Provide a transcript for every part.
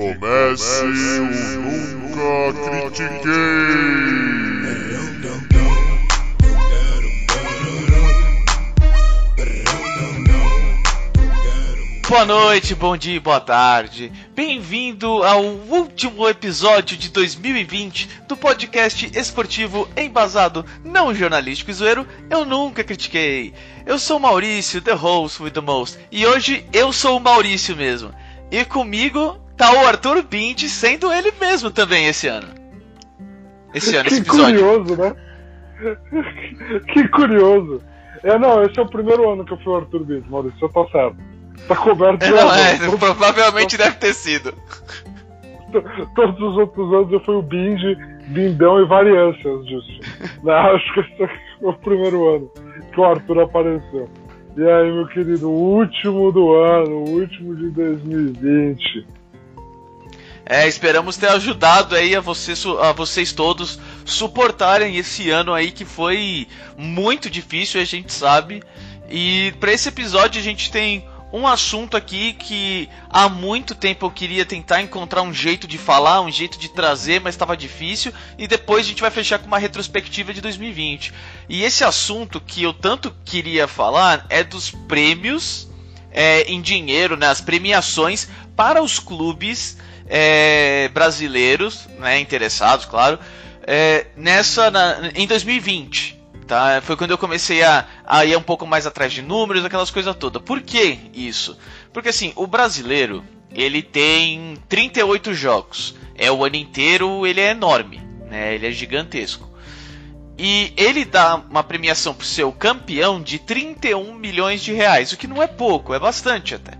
comece o Nunca Critiquei. Boa noite, bom dia e boa tarde. Bem-vindo ao último episódio de 2020 do podcast esportivo embasado, não jornalístico e zoeiro, eu nunca critiquei. Eu sou o Maurício, the host with the most, e hoje eu sou o Maurício mesmo. E comigo tá o Arthur Bindi, sendo ele mesmo também esse ano. Esse ano, esse Que episódio. curioso, né? que curioso. É, não, esse é o primeiro ano que eu fui o Arthur Bins, Maurício, você tá certo. Tá coberto de Não, razão. é, Todos- provavelmente deve ter sido. Todos os outros anos eu fui o Binge, Bindão e variâncias disso. Né, Acho que esse é o primeiro ano que o Arthur apareceu. E aí, meu querido, o último do ano, o último de 2020. É, esperamos ter ajudado aí a, a vocês todos suportarem esse ano aí que foi muito difícil, a gente sabe. E para esse episódio a gente tem um assunto aqui que há muito tempo eu queria tentar encontrar um jeito de falar, um jeito de trazer, mas estava difícil. E depois a gente vai fechar com uma retrospectiva de 2020. E esse assunto que eu tanto queria falar é dos prêmios é, em dinheiro, né, as premiações para os clubes é, brasileiros, né, interessados, claro, é, nessa na- em 2020. Tá? Foi quando eu comecei a, a ir um pouco mais atrás de números, aquelas coisas todas. Por que isso? Porque assim, o brasileiro ele tem 38 jogos. É o ano inteiro, ele é enorme, né? Ele é gigantesco. E ele dá uma premiação pro seu campeão de 31 milhões de reais, o que não é pouco, é bastante até.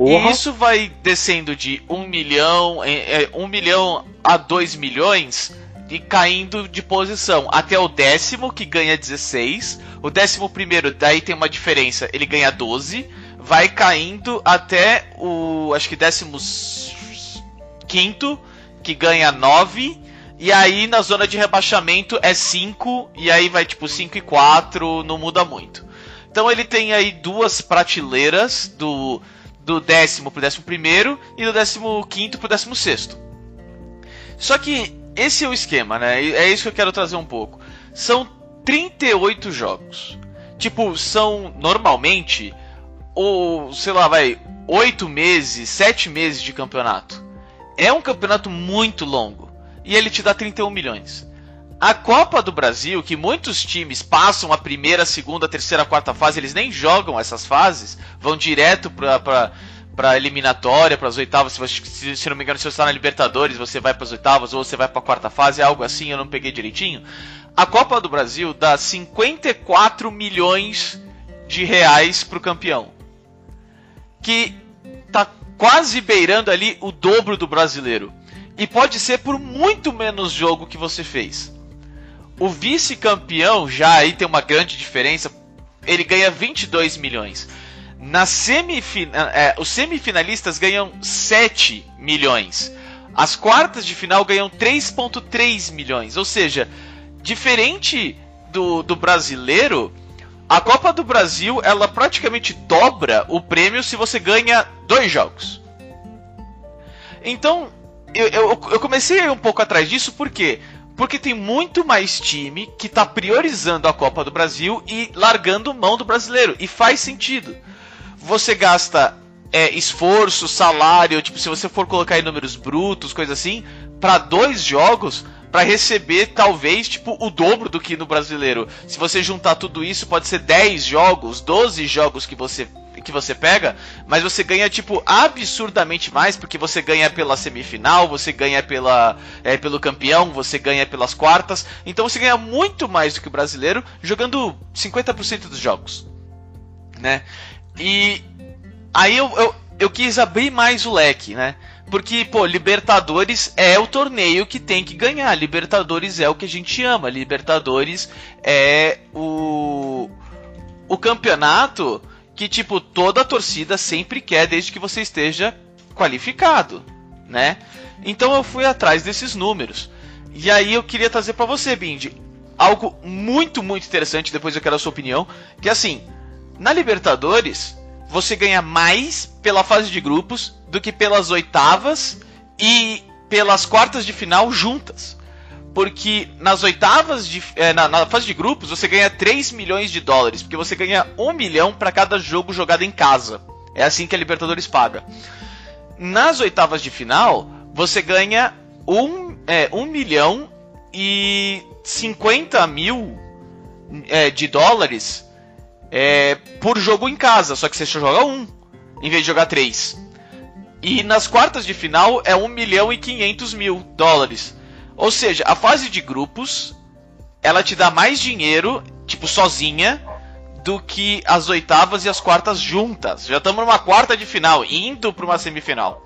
Porra, E isso vai descendo de 1 milhão, é, é, 1 milhão a 2 milhões e caindo de posição até o décimo, que ganha 16. O décimo primeiro, daí tem uma diferença, ele ganha 12. Vai caindo até o, acho que décimo quinto, que ganha 9. E aí na zona de rebaixamento é 5, e aí vai tipo 5 e 4, não muda muito. Então ele tem aí duas prateleiras do do décimo pro décimo primeiro e do décimo quinto pro décimo sexto. Só que esse é o esquema, né? É isso que eu quero trazer um pouco. São 38 jogos. Tipo, são normalmente ou sei lá, vai 8 meses, 7 meses de campeonato. É um campeonato muito longo e ele te dá 31 milhões. A Copa do Brasil, que muitos times passam a primeira, segunda, terceira, quarta fase, eles nem jogam essas fases, vão direto pra, pra, pra eliminatória, pras oitavas. Se, você- se, se não me engano, se você está na Libertadores, você vai pras oitavas ou você vai pra quarta fase, algo assim, eu não peguei direitinho. A Copa do Brasil dá 54 milhões de reais pro campeão. Que tá quase beirando ali o dobro do brasileiro. E pode ser por muito menos jogo que você fez. O vice-campeão já aí tem uma grande diferença. Ele ganha 22 milhões. Na semifina, é, os semifinalistas ganham 7 milhões. As quartas de final ganham 3,3 milhões. Ou seja, diferente do, do brasileiro, a Copa do Brasil ela praticamente dobra o prêmio se você ganha dois jogos. Então, eu, eu, eu comecei um pouco atrás disso, por quê? Porque tem muito mais time que tá priorizando a Copa do Brasil e largando mão do brasileiro. E faz sentido. Você gasta é, esforço, salário, tipo, se você for colocar em números brutos, coisa assim, para dois jogos, para receber talvez tipo o dobro do que no brasileiro. Se você juntar tudo isso, pode ser 10 jogos, 12 jogos que você que você pega, mas você ganha tipo absurdamente mais porque você ganha pela semifinal, você ganha pela é, pelo campeão, você ganha pelas quartas, então você ganha muito mais do que o brasileiro jogando 50% dos jogos, né? E aí eu, eu, eu quis abrir mais o leque, né? Porque, pô, Libertadores é o torneio que tem que ganhar. Libertadores é o que a gente ama. Libertadores é o, o campeonato que, tipo, toda a torcida sempre quer desde que você esteja qualificado, né? Então eu fui atrás desses números. E aí eu queria trazer para você, Bindi, algo muito, muito interessante, depois eu quero a sua opinião, que assim, na Libertadores, você ganha mais pela fase de grupos do que pelas oitavas e pelas quartas de final juntas. Porque nas oitavas de. É, na, na, fase de grupos você ganha 3 milhões de dólares. Porque você ganha 1 milhão para cada jogo jogado em casa. É assim que a Libertadores paga. Nas oitavas de final, você ganha 1, é, 1 milhão e 50 mil é, de dólares é, por jogo em casa. Só que você só joga um, em vez de jogar três. E nas quartas de final é 1 milhão e 500 mil dólares. Ou seja, a fase de grupos ela te dá mais dinheiro, tipo, sozinha, do que as oitavas e as quartas juntas. Já estamos numa quarta de final, indo para uma semifinal.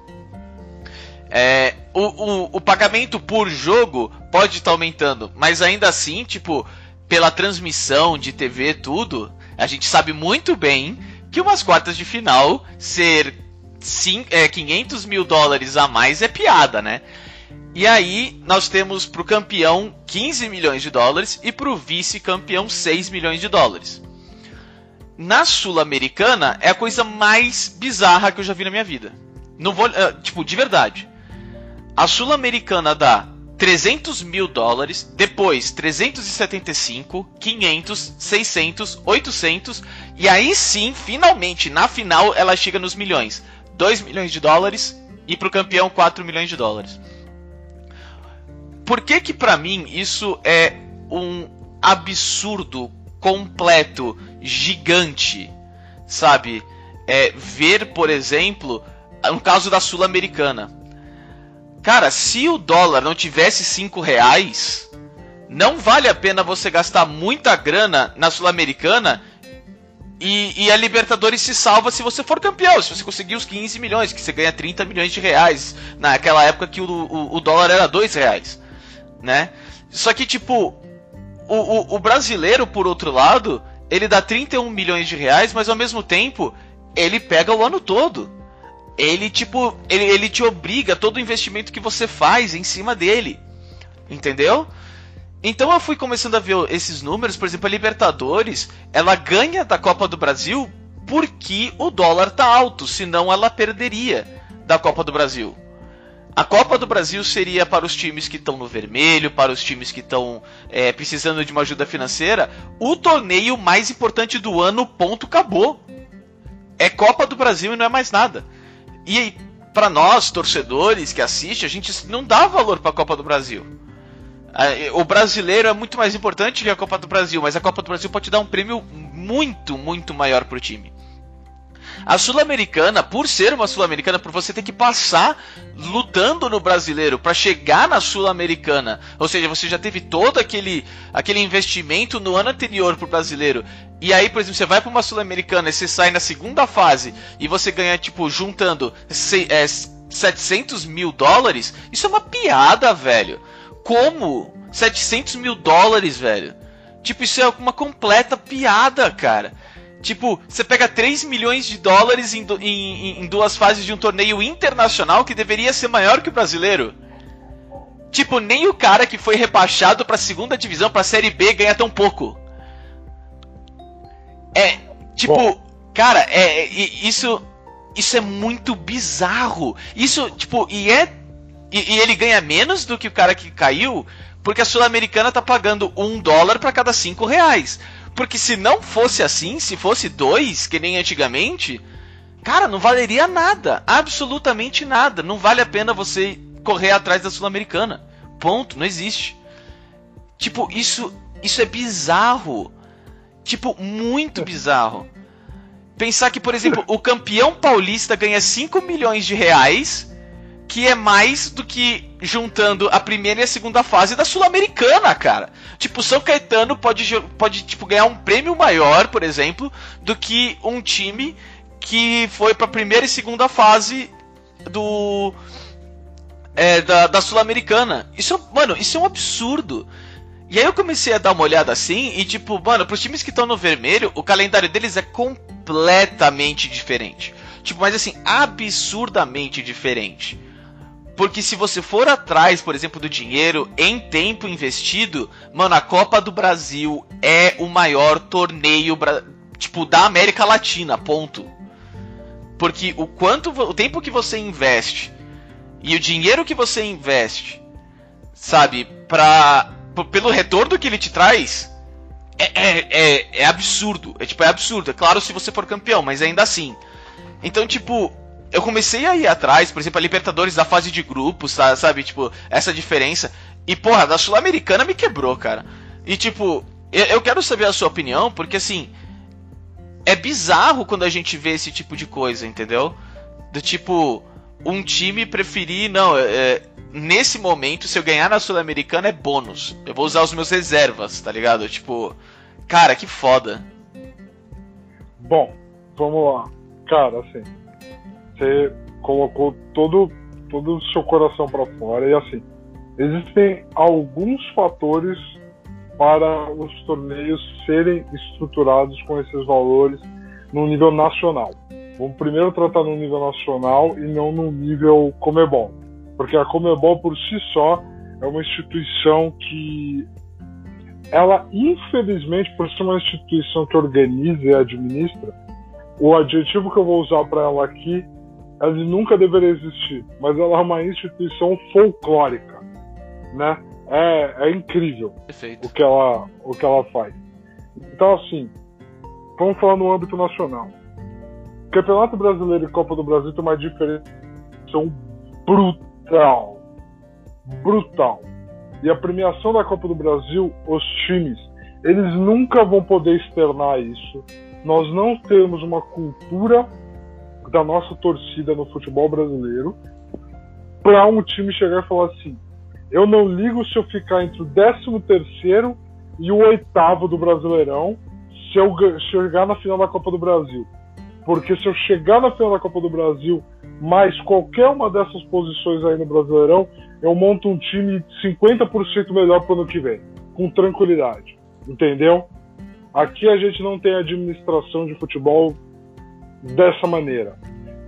É, o, o, o, pagamento por jogo pode estar tá aumentando, mas ainda assim, tipo, pela transmissão de TV, tudo, a gente sabe muito bem que umas quartas de final ser é, 500 mil dólares a mais é piada, né? E aí nós temos para o campeão 15 milhões de dólares e para o vice-campeão 6 milhões de dólares. Na Sul-Americana é a coisa mais bizarra que eu já vi na minha vida. Não vou, uh, tipo, de verdade. A Sul-Americana dá 300 mil dólares, depois 375, 500, 600, 800 e aí sim, finalmente, na final ela chega nos milhões. 2 milhões de dólares e para o campeão 4 milhões de dólares. Por que que para mim isso é um absurdo completo, gigante, sabe? É ver, por exemplo, um caso da Sul-Americana. Cara, se o dólar não tivesse 5 reais, não vale a pena você gastar muita grana na Sul-Americana e, e, a Libertadores se salva se você for campeão, se você conseguir os 15 milhões, que você ganha 30 milhões de reais naquela época que o, o, o dólar era 2 reais né? Só que, tipo, o, o, o, brasileiro, por outro lado, ele dá 31 milhões de reais, mas ao mesmo tempo, ele pega o ano todo. Ele, tipo, ele, ele te obriga todo o investimento que você faz em cima dele. Entendeu? Então eu fui começando a ver esses números, por exemplo, a Libertadores, ela ganha da Copa do Brasil porque o dólar tá alto, senão ela perderia da Copa do Brasil. A Copa do Brasil seria para os times que estão no vermelho, para os times que estão é, precisando de uma ajuda financeira, o torneio mais importante do ano, ponto, acabou. É Copa do Brasil e não é mais nada. E para nós, torcedores que assistem, a gente não dá valor para a Copa do Brasil. O brasileiro é muito mais importante que a Copa do Brasil, mas a Copa do Brasil pode dar um prêmio muito, muito maior para o time. A Sul-Americana, por ser uma Sul-Americana, por você ter que passar lutando no brasileiro para chegar na Sul-Americana, ou seja, você já teve todo aquele, aquele investimento no ano anterior pro brasileiro. E aí, por exemplo, você vai para uma Sul-Americana e você sai na segunda fase e você ganha, tipo, juntando é, 700 mil dólares, isso é uma piada, velho. Como? 700 mil dólares, velho. Tipo, isso é uma completa piada, cara. Tipo, você pega 3 milhões de dólares em, em, em, duas fases de um torneio internacional que deveria ser maior que o brasileiro. Tipo, nem o cara que foi rebaixado pra segunda divisão, pra série B, ganha tão pouco. É, tipo, Bom. cara, é, é, isso isso é muito bizarro. Isso, tipo, e é e, e, ele ganha menos do que o cara que caiu, porque a Sul-Americana tá pagando um dólar para cada cinco reais. Porque se não fosse assim, se fosse dois, que nem antigamente, cara, não valeria nada. Absolutamente nada. Não vale a pena você correr atrás da Sul-Americana. Ponto, não existe. Tipo, isso, isso é bizarro. Tipo, muito bizarro. Pensar que, por exemplo, o campeão paulista ganha 5 milhões de reais que é mais do que juntando a primeira e a segunda fase da Sul-Americana, cara. Tipo, São Caetano pode, pode tipo, ganhar um prêmio maior, por exemplo, do que um time que foi pra primeira e segunda fase do. É, da, da Sul-Americana. Isso, mano, isso é um absurdo. E aí eu comecei a dar uma olhada assim e tipo, mano, pros times que estão no vermelho, o calendário deles é completamente diferente. Tipo, mas assim, absurdamente diferente. Porque se você for atrás, por exemplo, do dinheiro em tempo investido, mano, a Copa do Brasil é o maior torneio tipo da América Latina, ponto. Porque o quanto o tempo que você investe e o dinheiro que você investe, sabe, pra, pelo retorno que ele te traz, é, é, é, é absurdo. É tipo, é absurdo. É claro se você for campeão, mas ainda assim. Então, tipo, eu comecei a ir atrás, por exemplo, a Libertadores da fase de grupos, sabe? Tipo, essa diferença. E, porra, da Sul-Americana me quebrou, cara. E, tipo, eu quero saber a sua opinião, porque, assim, é bizarro quando a gente vê esse tipo de coisa, entendeu? Do tipo, um time preferir, não, é, nesse momento, se eu ganhar na Sul-Americana é bônus. Eu vou usar os meus reservas, tá ligado? Tipo, cara, que foda. Bom, vamos lá. Cara, assim, você colocou todo, todo o seu coração para fora e assim, existem alguns fatores para os torneios serem estruturados com esses valores no nível nacional. Vamos primeiro tratar no nível nacional e não no nível Comebol, porque a Comebol por si só é uma instituição que ela infelizmente por ser uma instituição que organiza e administra, o adjetivo que eu vou usar para ela aqui, ela nunca deveria existir, mas ela é uma instituição folclórica, né? é, é incrível Perfeito. o que, ela, o que ela faz. Então, assim, vamos falar no âmbito nacional. Campeonato Brasileiro e Copa do Brasil tem uma diferença brutal. Brutal. E a premiação da Copa do Brasil, os times, eles nunca vão poder externar isso. Nós não temos uma cultura da nossa torcida no futebol brasileiro para um time chegar e falar assim: eu não ligo se eu ficar entre o 13 terceiro e o oitavo do Brasileirão se eu chegar na final da Copa do Brasil. Porque se eu chegar na final da Copa do Brasil, mais qualquer uma dessas posições aí no Brasileirão, eu monto um time 50% melhor para o ano que vem, com tranquilidade. Entendeu? Aqui a gente não tem administração de futebol dessa maneira.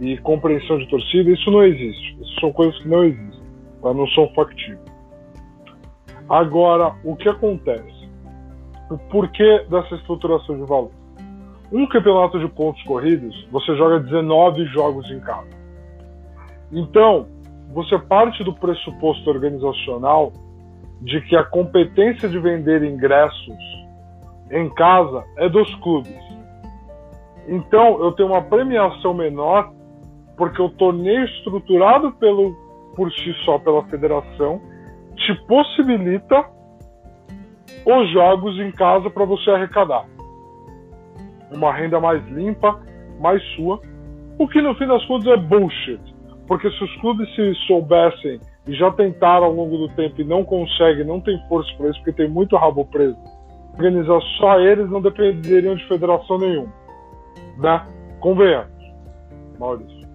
E compreensão de torcida, isso não existe. Isso são coisas que não existem. Tá? Não são factíveis. Agora, o que acontece? O porquê dessa estruturação de valor? Um campeonato de pontos corridos, você joga 19 jogos em casa. Então, você parte do pressuposto organizacional de que a competência de vender ingressos em casa é dos clubes. Então, eu tenho uma premiação menor porque o torneio estruturado pelo, por si só pela federação te possibilita os jogos em casa para você arrecadar. Uma renda mais limpa, mais sua. O que no fim das contas é bullshit. Porque se os clubes se soubessem e já tentaram ao longo do tempo e não conseguem, não tem força para isso, porque tem muito rabo preso, organizar só eles não dependeriam de federação nenhuma. Né? Convenhamos, Maurício.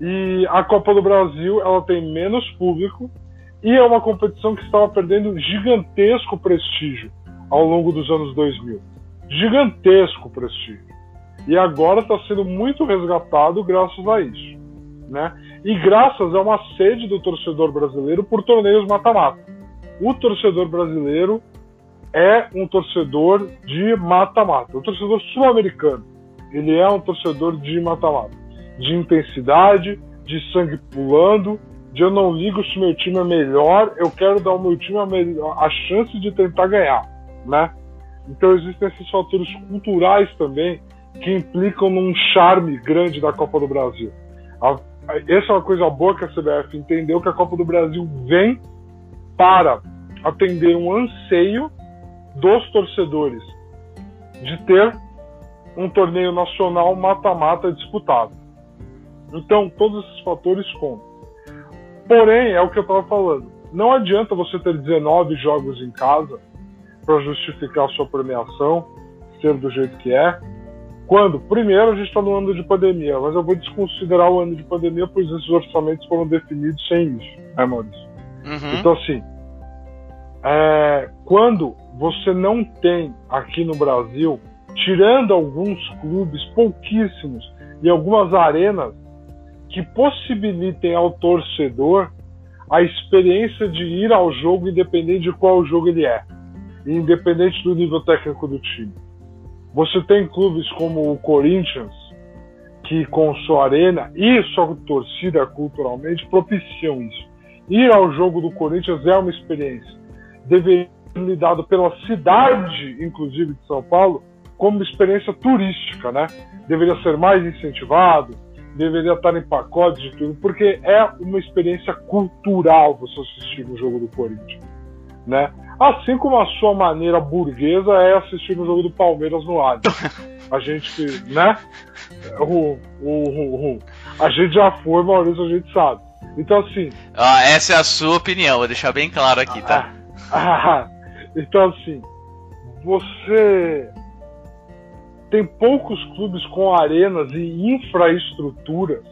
E a Copa do Brasil, ela tem menos público, e é uma competição que estava perdendo gigantesco prestígio ao longo dos anos 2000. Gigantesco prestígio. E agora está sendo muito resgatado graças a isso. Né? E graças a uma sede do torcedor brasileiro por torneios mata-mata. O torcedor brasileiro é um torcedor de mata-mata, um torcedor sul-americano. Ele é um torcedor de mata-mata, de intensidade, de sangue pulando, de eu não ligo se meu time é melhor, eu quero dar ao meu time a, melhor, a chance de tentar ganhar, né? Então existem esses fatores culturais também que implicam num charme grande da Copa do Brasil. A, a, essa é uma coisa boa que a CBF entendeu que a Copa do Brasil vem para atender um anseio dos torcedores de ter um torneio nacional mata-mata disputado. Então todos esses fatores contam. Porém, é o que eu estava falando. Não adianta você ter 19 jogos em casa para justificar a sua premiação, ser do jeito que é. Quando? Primeiro, a gente está no ano de pandemia, mas eu vou desconsiderar o ano de pandemia, pois esses orçamentos foram definidos sem isso, né, Maurício? Uhum. Então, assim, é, quando você não tem aqui no Brasil, tirando alguns clubes, pouquíssimos, e algumas arenas, que possibilitem ao torcedor a experiência de ir ao jogo independente de qual jogo ele é, independente do nível técnico do time. Você tem clubes como o Corinthians, que com sua arena e sua torcida culturalmente propiciam isso. Ir ao jogo do Corinthians é uma experiência. Deveria ser dado pela cidade, inclusive de São Paulo, como experiência turística, né? Deveria ser mais incentivado, deveria estar em pacotes de tudo, porque é uma experiência cultural você assistir o jogo do Corinthians, né? Assim como a sua maneira burguesa é assistir o jogo do Palmeiras no Allianz. A gente, né? O, o, o, a gente já foi, Maurício, a gente sabe. Então, assim. Ah, essa é a sua opinião, vou deixar bem claro aqui, tá? Ah, então, assim, você tem poucos clubes com arenas e infraestruturas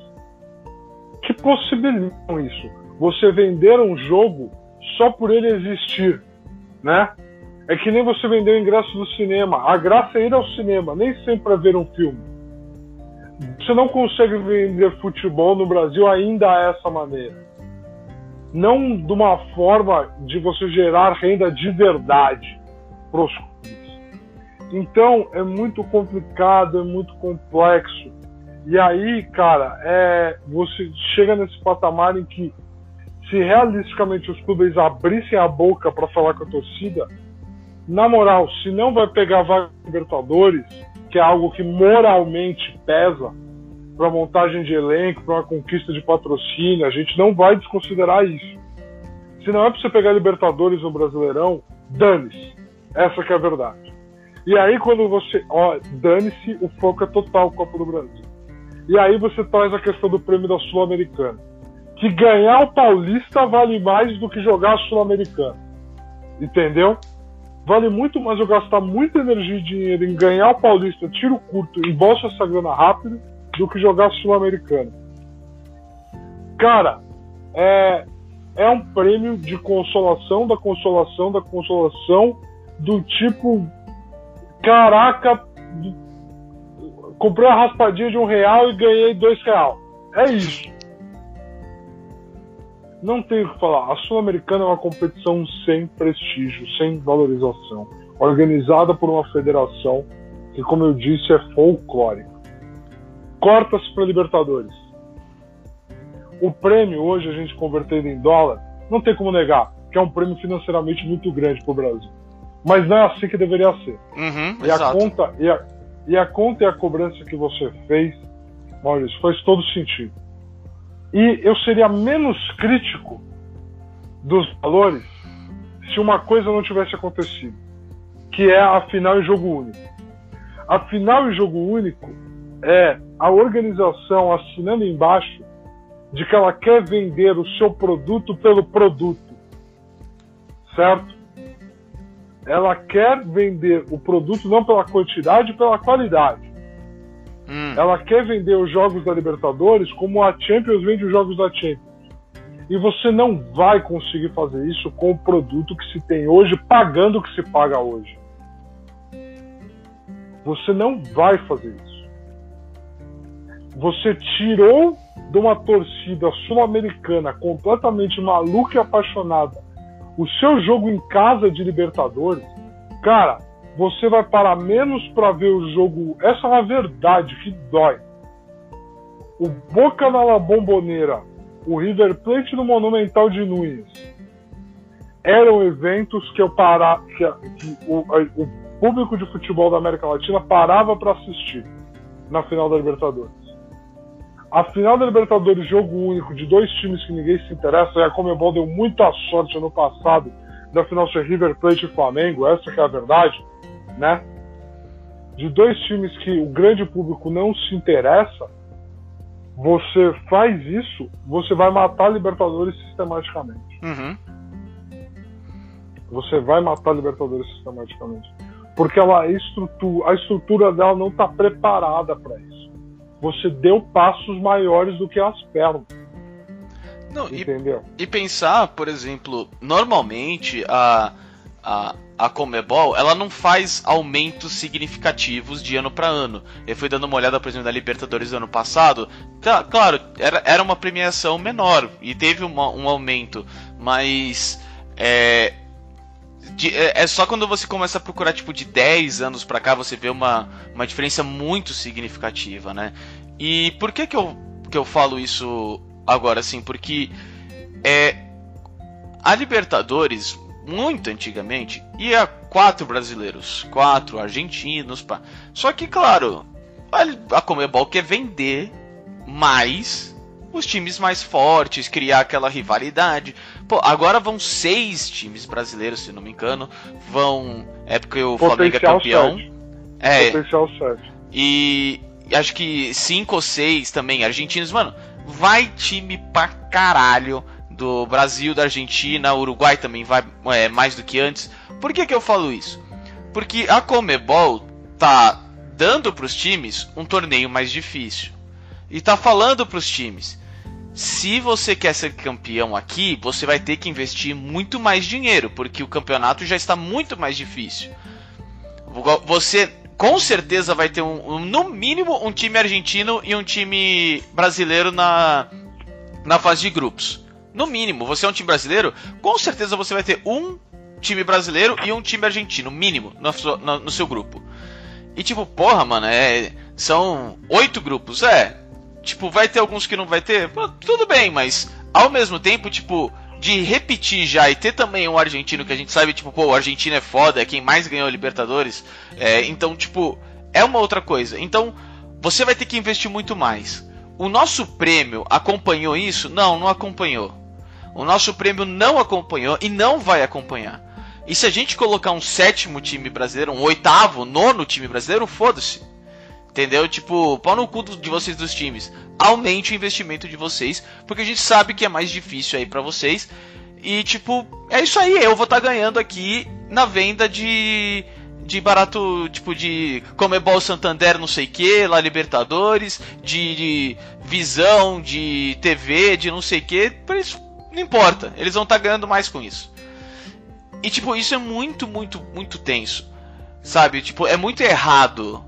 que possibilitam isso. Você vender um jogo só por ele existir, né? É que nem você vender o ingresso do cinema. A graça é ir ao cinema, nem sempre é ver um filme. Você não consegue vender futebol no Brasil ainda dessa maneira. Não de uma forma de você gerar renda de verdade para os. Então é muito complicado, é muito complexo. E aí, cara, é, você chega nesse patamar em que se realisticamente os clubes abrissem a boca para falar com a torcida, na moral, se não vai pegar vaga Libertadores, que é algo que moralmente pesa para montagem de elenco, para uma conquista de patrocínio, a gente não vai desconsiderar isso. Se não é para você pegar Libertadores no Brasileirão, dane-se. Essa que é a verdade. E aí quando você, ó, dane-se, o foco é total Copa do Brasil. E aí você traz a questão do prêmio da Sul-Americana. Que ganhar o Paulista vale mais do que jogar a Sul-Americana. Entendeu? Vale muito mais eu gastar muita energia e dinheiro em ganhar o Paulista tiro curto e essa grana rápido do que jogar Sul-Americano. Cara, é, é um prêmio de consolação da consolação da consolação do tipo caraca comprei a raspadinha de um real e ganhei dois real. É isso não tenho o que falar. A Sul-Americana é uma competição sem prestígio, sem valorização, organizada por uma federação que, como eu disse, é folclórica. Corta-se para Libertadores. O prêmio, hoje, a gente convertendo em dólar, não tem como negar que é um prêmio financeiramente muito grande para o Brasil. Mas não é assim que deveria ser. Uhum, e, a conta, e, a, e a conta e a cobrança que você fez, Maurício, faz todo sentido e eu seria menos crítico dos valores se uma coisa não tivesse acontecido, que é a final em jogo único. A final em jogo único é a organização assinando embaixo de que ela quer vender o seu produto pelo produto, certo? Ela quer vender o produto não pela quantidade, pela qualidade. Hum. Ela quer vender os jogos da Libertadores como a Champions vende os jogos da Champions. E você não vai conseguir fazer isso com o produto que se tem hoje, pagando o que se paga hoje. Você não vai fazer isso. Você tirou de uma torcida sul-americana completamente maluca e apaixonada o seu jogo em casa de Libertadores. Cara, você vai parar menos para ver o jogo. Essa é uma verdade que dói. O Boca na La Bomboneira, o River Plate no Monumental de Nunes eram eventos que eu parava, que, que o, o, público de futebol da América Latina parava para assistir na final da Libertadores. A final da Libertadores, jogo único de dois times que ninguém se interessa, e a Comebol deu muita sorte ano passado da final ser River Plate e Flamengo, essa que é a verdade né? De dois times que o grande público não se interessa, você faz isso, você vai matar a Libertadores sistematicamente. Uhum. Você vai matar a Libertadores sistematicamente. Porque ela, a, estrutura, a estrutura dela não está preparada para isso. Você deu passos maiores do que as pernas. Não, Entendeu? E, e pensar, por exemplo, normalmente a, a, a Comebol, ela não faz aumentos significativos de ano para ano. Eu fui dando uma olhada, por exemplo, na Libertadores do ano passado. Tá, claro, era, era uma premiação menor e teve uma, um aumento, mas é, de, é, é, só quando você começa a procurar tipo de 10 anos para cá você vê uma, uma diferença muito significativa, né? E por que que eu, que eu falo isso agora assim? Porque é a Libertadores muito antigamente ia quatro brasileiros, quatro argentinos, pá. Só que claro, a Comebol quer vender mais os times mais fortes, criar aquela rivalidade. Pô, agora vão seis times brasileiros, se não me engano. Vão. É porque o Flamengo é campeão. 7. É. Potencial 7. E acho que cinco ou seis também argentinos. Mano, vai time pra caralho do Brasil, da Argentina, Uruguai também vai é, mais do que antes. Por que, que eu falo isso? Porque a Comebol tá dando para os times um torneio mais difícil. E tá falando para os times: se você quer ser campeão aqui, você vai ter que investir muito mais dinheiro, porque o campeonato já está muito mais difícil. Você com certeza vai ter um, um no mínimo um time argentino e um time brasileiro na, na fase de grupos. No mínimo, você é um time brasileiro, com certeza você vai ter um time brasileiro e um time argentino, mínimo, no, no, no seu grupo. E tipo, porra, mano, é, são oito grupos, é. Tipo, vai ter alguns que não vai ter? Pô, tudo bem, mas ao mesmo tempo, tipo, de repetir já e ter também um argentino que a gente sabe, tipo, pô, o argentino é foda, é quem mais ganhou a Libertadores. É, então, tipo, é uma outra coisa. Então, você vai ter que investir muito mais. O nosso prêmio acompanhou isso? Não, não acompanhou. O nosso prêmio não acompanhou e não vai acompanhar. E se a gente colocar um sétimo time brasileiro, um oitavo, nono time brasileiro, foda-se. Entendeu? Tipo, pau no cu de vocês dos times. Aumente o investimento de vocês, porque a gente sabe que é mais difícil aí para vocês. E tipo, é isso aí, eu vou estar tá ganhando aqui na venda de de barato, tipo de Comebol Santander, não sei que, lá Libertadores, de, de, visão, de TV, de não sei que, isso não importa, eles vão estar tá ganhando mais com isso. E tipo, isso é muito, muito, muito tenso. Sabe? Tipo, é muito errado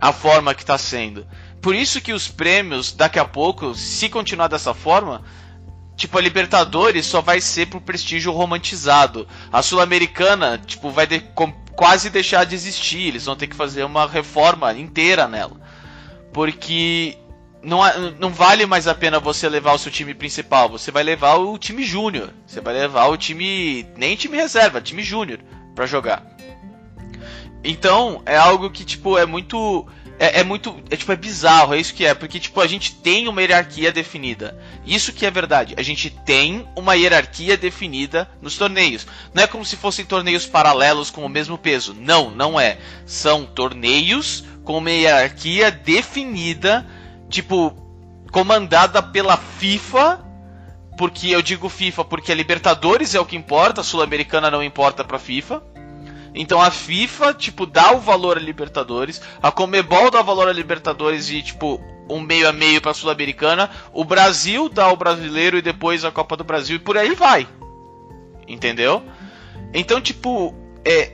a forma que está sendo. Por isso que os prêmios, daqui a pouco, se continuar dessa forma, tipo, a Libertadores só vai ser pro prestígio romantizado. A Sul-Americana, tipo, vai de, quase deixar de existir. Eles vão ter que fazer uma reforma inteira nela. Porque não, não vale mais a pena você levar o seu time principal. Você vai levar o time júnior. Você vai levar o time. Nem time reserva, time júnior para jogar. Então, é algo que, tipo, é muito. É, é, muito. É tipo, é bizarro, é isso que é. Porque, tipo, a gente tem uma hierarquia definida. Isso que é verdade. A gente tem uma hierarquia definida nos torneios. Não é como se fossem torneios paralelos com o mesmo peso. Não, não é. São torneios com uma hierarquia definida tipo, comandada pela FIFA, porque eu digo FIFA porque a Libertadores é o que importa, a Sul-Americana não importa pra FIFA. Então a FIFA, tipo, dá o valor a Libertadores, a Comebol dá o valor a Libertadores e, tipo, um meio a meio pra Sul-Americana, o Brasil dá o brasileiro e depois a Copa do Brasil e por aí vai. Entendeu? Então, tipo, é,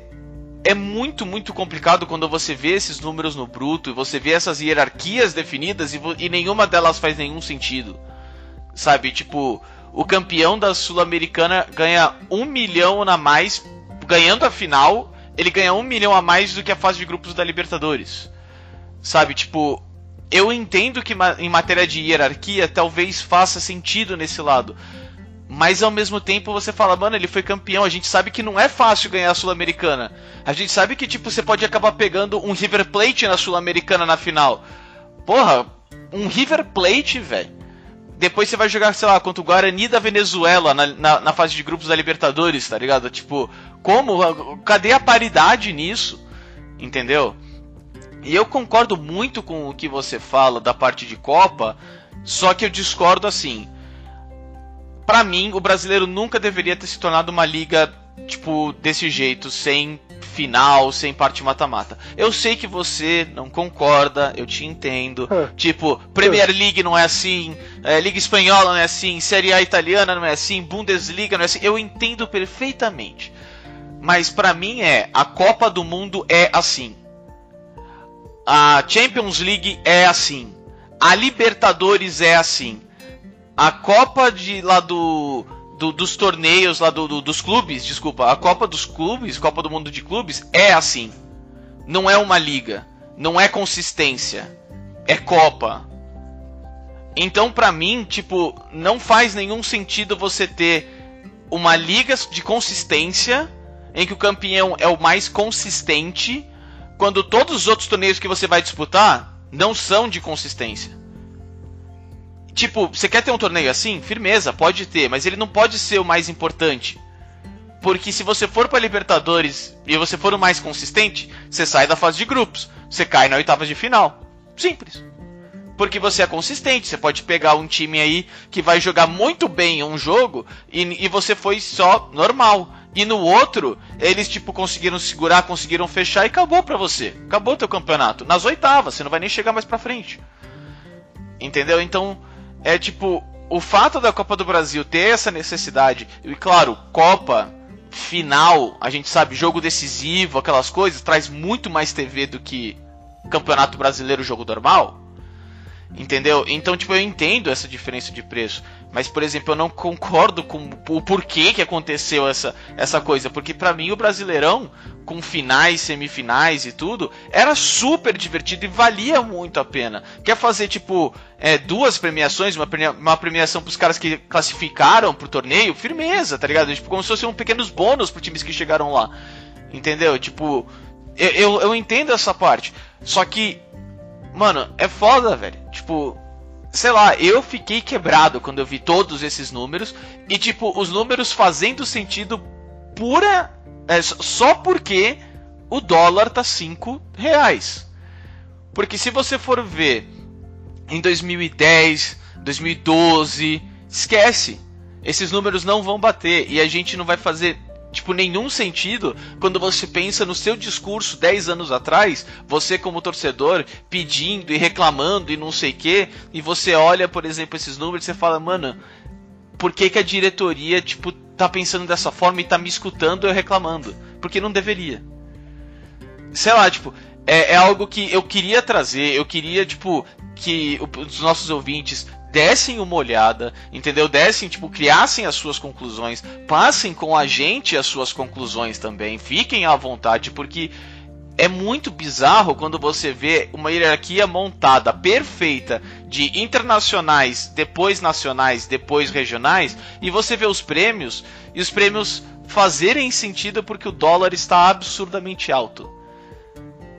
é muito, muito complicado quando você vê esses números no bruto e você vê essas hierarquias definidas e, e nenhuma delas faz nenhum sentido. Sabe? Tipo, o campeão da Sul-Americana ganha um milhão a mais, ganhando a final, ele ganha um milhão a mais do que a fase de grupos da Libertadores. Sabe? Tipo, eu entendo que em matéria de hierarquia talvez faça sentido nesse lado. Mas ao mesmo tempo você fala, mano, ele foi campeão. A gente sabe que não é fácil ganhar a Sul-Americana. A gente sabe que, tipo, você pode acabar pegando um River Plate na Sul-Americana na final. Porra, um River Plate, velho. Depois você vai jogar, sei lá, contra o Guarani da Venezuela na, na, na, fase de grupos da Libertadores, tá ligado? Tipo, como? Cadê a paridade nisso? Entendeu? E eu concordo muito com o que você fala da parte de Copa, só que eu discordo assim para mim, o brasileiro nunca deveria ter se tornado uma liga, tipo, desse jeito, sem final, sem parte mata-mata. Eu sei que você não concorda, eu te entendo. tipo, Premier League não é assim, é, Liga Espanhola não é assim, Série A italiana não é assim, Bundesliga não é assim. Eu entendo perfeitamente. Mas para mim é, a Copa do Mundo é assim. A Champions League é assim. A Libertadores é assim a Copa de lá do, do dos torneios lá do, do, dos clubes, desculpa, a Copa dos clubes, Copa do Mundo de clubes é assim. Não é uma liga, não é consistência, é Copa. Então, pra mim, tipo, não faz nenhum sentido você ter uma liga de consistência em que o campeão é o mais consistente, quando todos os outros torneios que você vai disputar não são de consistência. Tipo, você quer ter um torneio assim? Firmeza, pode ter, mas ele não pode ser o mais importante. Porque se você for para Libertadores e você for o mais consistente, você sai da fase de grupos, você cai na oitava de final. Simples. Porque você é consistente, você pode pegar um time aí que vai jogar muito bem um jogo e, e você foi só normal. E no outro, eles tipo conseguiram segurar, conseguiram fechar e acabou pra você. Acabou teu campeonato. Nas oitavas, você não vai nem chegar mais pra frente. Entendeu? Então, é tipo, o fato da Copa do Brasil ter essa necessidade, e claro, Copa final, a gente sabe, jogo decisivo, aquelas coisas, traz muito mais TV do que Campeonato Brasileiro jogo normal. Entendeu? Então, tipo, eu entendo essa diferença de preço. Mas, por exemplo, eu não concordo com o porquê que aconteceu essa, essa coisa. Porque para mim o Brasileirão, com finais, semifinais e tudo, era super divertido e valia muito a pena. Quer fazer, tipo, é, duas premiações, uma, premia uma premiação pros caras que classificaram pro torneio? Firmeza, tá ligado? Tipo, como se fossem um pequenos bônus pro times que chegaram lá. Entendeu? Tipo, eu, eu, eu entendo essa parte. Só que Mano, é foda, velho. Tipo, sei lá, eu fiquei quebrado quando eu vi todos esses números. E, tipo, os números fazendo sentido pura. É, só porque o dólar tá 5 reais. Porque se você for ver em 2010, 2012, esquece. Esses números não vão bater e a gente não vai fazer tipo, nenhum sentido quando você pensa no seu discurso 10 anos atrás, você como torcedor pedindo e reclamando e não sei o que, e você olha, por exemplo, esses números e você fala, mano, por que, que a diretoria, tipo, tá pensando dessa forma e tá me escutando eu reclamando? Porque não deveria. Sei lá, tipo, é, é algo que eu queria trazer, eu queria, tipo, que os nossos ouvintes dessem uma olhada, entendeu? Dessem, tipo, criassem as suas conclusões, passem com a gente as suas conclusões também, fiquem à vontade, porque é muito bizarro quando você vê uma hierarquia montada perfeita de internacionais, depois nacionais, depois regionais, e você vê os prêmios e os prêmios fazerem sentido porque o dólar está absurdamente alto.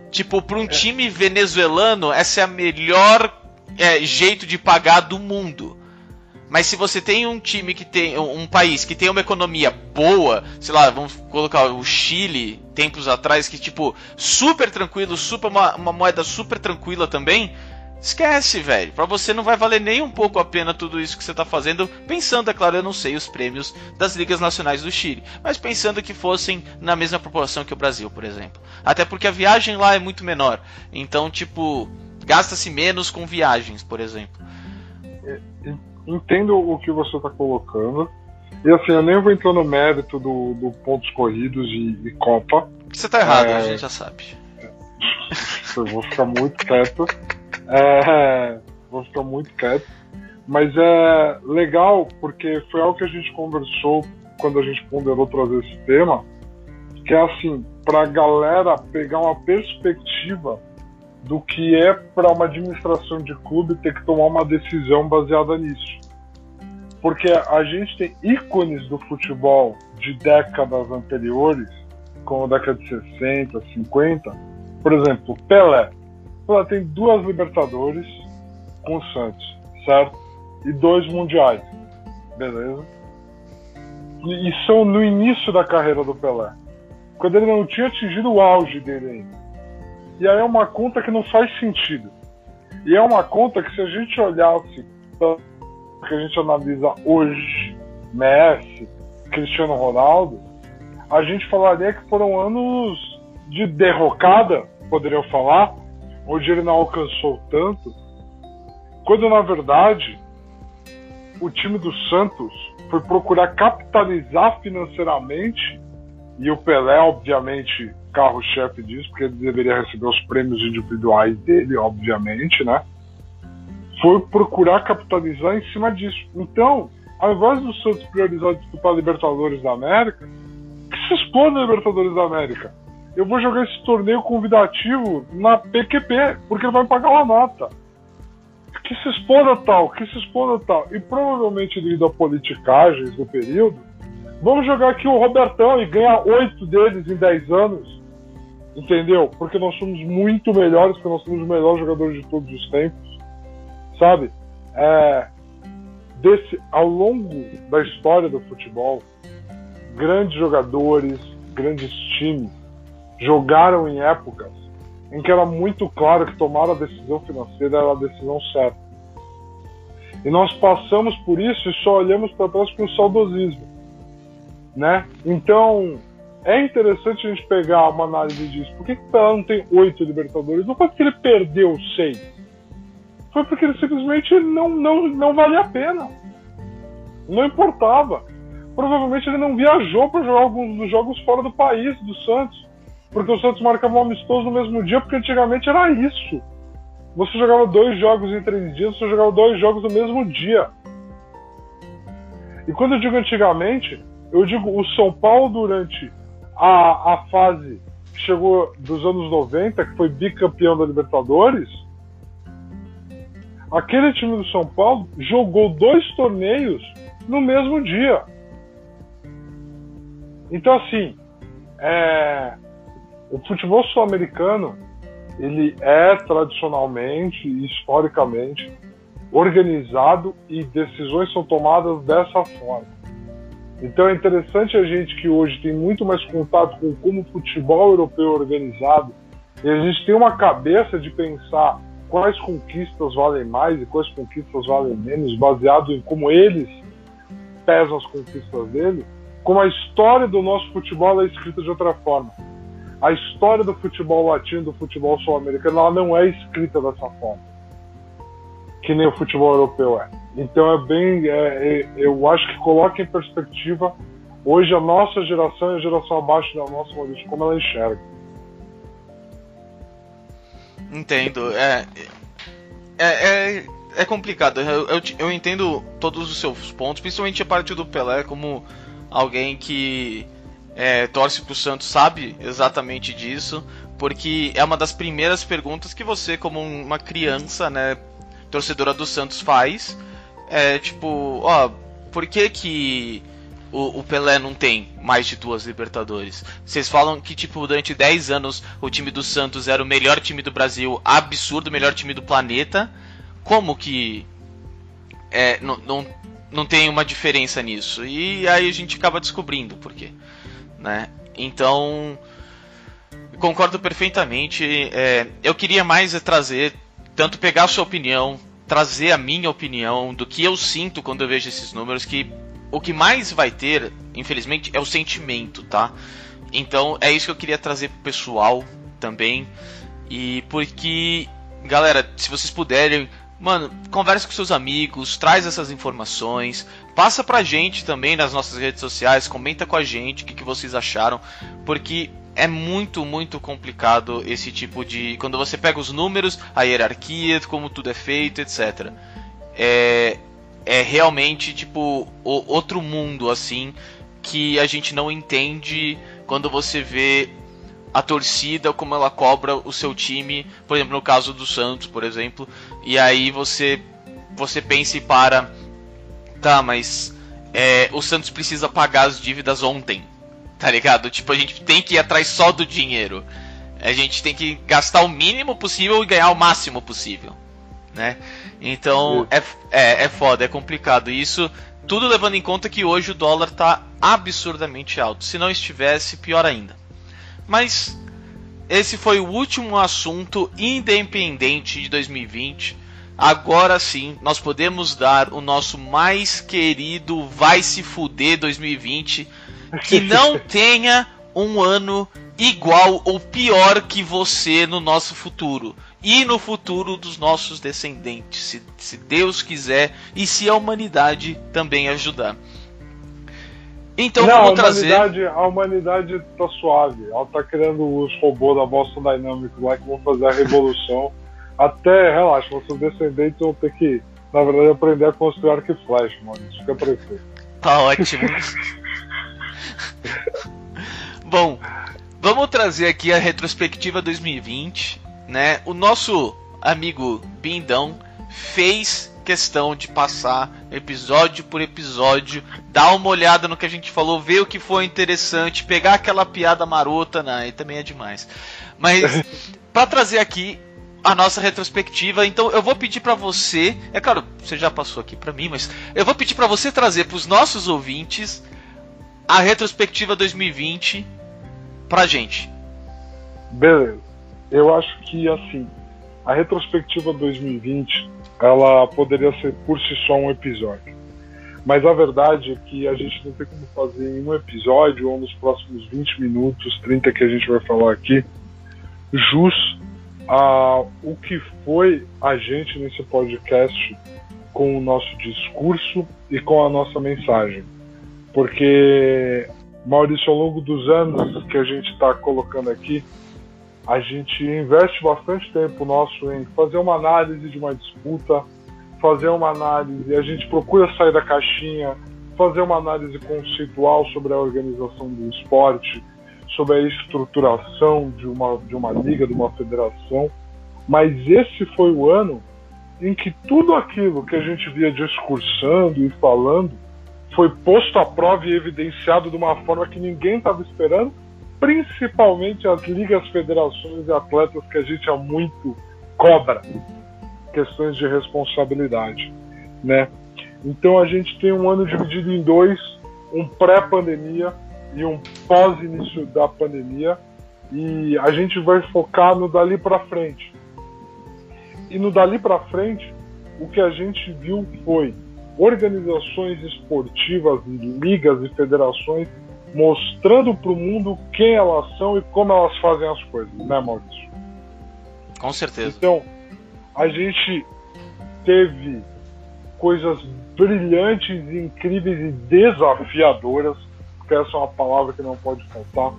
Tipo, para um é. time venezuelano, essa é a melhor é, jeito de pagar do mundo. Mas se você tem um time que tem. um país que tem uma economia boa, sei lá, vamos colocar o Chile, tempos atrás, que tipo, super tranquilo, super uma, uma moeda super tranquila também. Esquece, velho. Pra você não vai valer nem um pouco a pena tudo isso que você tá fazendo. Pensando, é claro, eu não sei os prêmios das ligas nacionais do Chile. Mas pensando que fossem na mesma proporção que o Brasil, por exemplo. Até porque a viagem lá é muito menor. Então, tipo, Gasta-se menos com viagens, por exemplo. É, entendo o que você está colocando. E assim, eu nem vou entrar no mérito do, do pontos corridos e, e Copa. Você está errado, é... a gente já sabe. Eu vou ficar muito quieto. É... Vou ficar muito quieto. Mas é legal porque foi algo que a gente conversou quando a gente ponderou trazer esse tema. Que é assim, para a galera pegar uma perspectiva do que é para uma administração de clube ter que tomar uma decisão baseada nisso. Porque a gente tem ícones do futebol de décadas anteriores, como a década de 60, 50. Por exemplo, Pelé. Pelé tem duas Libertadores com o Santos, certo? E dois Mundiais. Beleza? E, e são no início da carreira do Pelé. Quando ele não tinha atingido o auge dele ainda e aí é uma conta que não faz sentido. E é uma conta que se a gente olhasse que a gente analisa hoje, Messi, Cristiano Ronaldo, a gente falaria que foram anos de derrocada, poderia falar, onde ele não alcançou tanto, quando na verdade o time do Santos foi procurar capitalizar financeiramente e o Pelé, obviamente, carro-chefe disso, porque ele deveria receber os prêmios individuais dele, obviamente, né? Foi procurar capitalizar em cima disso. Então, ao invés do Santos priorizar disputar Libertadores da América, que se exploda a Libertadores da América. Eu vou jogar esse torneio convidativo na PQP, porque ele vai pagar uma nota. que se exploda tal, que se exploda tal. E provavelmente devido a politicagens do período, vamos jogar aqui o Robertão e ganhar oito deles em dez anos. Entendeu? Porque nós somos muito melhores, porque nós somos os melhores jogadores de todos os tempos. Sabe? É, desse, ao longo da história do futebol, grandes jogadores, grandes times jogaram em épocas em que era muito claro que tomar a decisão financeira era a decisão certa. E nós passamos por isso e só olhamos para trás com saudosismo. Né? Então, é interessante a gente pegar uma análise disso. Por que, que o Pelé não tem oito Libertadores? Não foi porque ele perdeu seis. Foi porque ele simplesmente não, não, não valia a pena. Não importava. Provavelmente ele não viajou para jogar alguns dos jogos fora do país, do Santos. Porque o Santos marcava um amistoso no mesmo dia, porque antigamente era isso. Você jogava dois jogos em três dias, você jogava dois jogos no mesmo dia. E quando eu digo antigamente, eu digo o São Paulo durante a, a fase que chegou dos anos 90, que foi bicampeão da Libertadores, aquele time do São Paulo jogou dois torneios no mesmo dia. Então, assim, é, o futebol sul-americano ele é tradicionalmente e historicamente organizado e decisões são tomadas dessa forma. Então é interessante a gente que hoje tem muito mais contato com como o futebol europeu é organizado. E a gente tem uma cabeça de pensar quais conquistas valem mais e quais conquistas valem menos, baseado em como eles pesam as conquistas dele, como a história do nosso futebol é escrita de outra forma a história do futebol latino, do futebol sul-americano, ela não é escrita dessa forma, que nem o futebol europeu é. Então é bem, é, é, eu acho que coloca em perspectiva hoje a nossa geração e a geração abaixo da nossa, Maurício, como ela enxerga. Entendo. É, é, é, é complicado. Eu, eu, eu, entendo todos os seus pontos, principalmente a parte do Pelé como alguém que é, torce pro Santos sabe exatamente disso, porque é uma das primeiras perguntas que você, como uma criança, né, torcedora do Santos, faz. É tipo, ó, por que que o, o, Pelé não tem mais de duas Libertadores? Vocês falam que, tipo, durante 10 anos o time do Santos era o melhor time do Brasil, absurdo, o melhor time do planeta. Como que é, não, não, não tem uma diferença nisso? E aí a gente acaba descobrindo por quê né? Então, concordo perfeitamente. É, eu queria mais é trazer, tanto pegar a sua opinião, trazer a minha opinião do que eu sinto quando eu vejo esses números, que o que mais vai ter, infelizmente, é o sentimento, tá? Então é isso que eu queria trazer pro pessoal também. E porque, galera, se vocês puderem, mano, converse com seus amigos, traz essas informações, Passa pra gente também nas nossas redes sociais, comenta com a gente o que, que vocês acharam, porque é muito, muito complicado esse tipo de. Quando você pega os números, a hierarquia, como tudo é feito, etc. É, é realmente tipo o, outro mundo assim que a gente não entende quando você vê a torcida como ela cobra o seu time, por exemplo, no caso do Santos, por exemplo, e aí você você pensa e para tá, mas é, o Santos precisa pagar as dívidas ontem, tá ligado? Tipo, a gente tem que ir atrás só do dinheiro. A gente tem que gastar o mínimo possível e ganhar o máximo possível, né? Então é, é, é foda, é complicado. Isso tudo levando em conta que hoje o dólar tá absurdamente alto. Se não estivesse, pior ainda. Mas esse foi o último assunto independente de 2020. Agora sim, nós podemos dar o nosso mais querido Vai Se Fuder 2020, que não tenha um ano igual ou pior que você no nosso futuro e no futuro dos nossos descendentes, se, se Deus quiser e se a humanidade também ajudar. Então Não, vamos trazer. Humanidade, a humanidade tá suave. Ela tá criando os robôs da Boston Dynamics lá que vão fazer a revolução. Até, relaxa, nossos descendentes vão ter que, na verdade, aprender a construir arco e flecha, mano. Isso fica prefeito. Tá ótimo. Bom, vamos trazer aqui a retrospectiva 2020, né? O nosso amigo Bindão fez questão de passar episódio por episódio, dar uma olhada no que a gente falou, ver o que foi interessante, pegar aquela piada marota, né? E também é demais. Mas para trazer aqui a nossa retrospectiva, então eu vou pedir para você, é claro, você já passou aqui para mim, mas eu vou pedir para você trazer para os nossos ouvintes a retrospectiva 2020 pra gente. Beleza. Eu acho que assim, a retrospectiva 2020 ela poderia ser por si só um episódio. Mas a verdade é que a gente não tem como fazer em um episódio ou nos próximos 20 minutos, 30 que a gente vai falar aqui, jus a o que foi a gente nesse podcast com o nosso discurso e com a nossa mensagem. Porque, Maurício, ao longo dos anos que a gente está colocando aqui, a gente investe bastante tempo nosso em fazer uma análise de uma disputa, fazer uma análise, a gente procura sair da caixinha, fazer uma análise conceitual sobre a organização do esporte, sobre a estruturação de uma, de uma liga, de uma federação. Mas esse foi o ano em que tudo aquilo que a gente via discursando e falando foi posto à prova e evidenciado de uma forma que ninguém estava esperando principalmente as ligas, federações e atletas que a gente há muito cobra questões de responsabilidade, né? Então a gente tem um ano dividido em dois, um pré-pandemia e um pós-início da pandemia, e a gente vai focar no dali para frente. E no dali para frente, o que a gente viu foi organizações esportivas, ligas e federações mostrando para o mundo quem elas são e como elas fazem as coisas, né, Maurício? Com certeza. Então, a gente teve coisas brilhantes, incríveis e desafiadoras, essa é uma palavra que não pode faltar,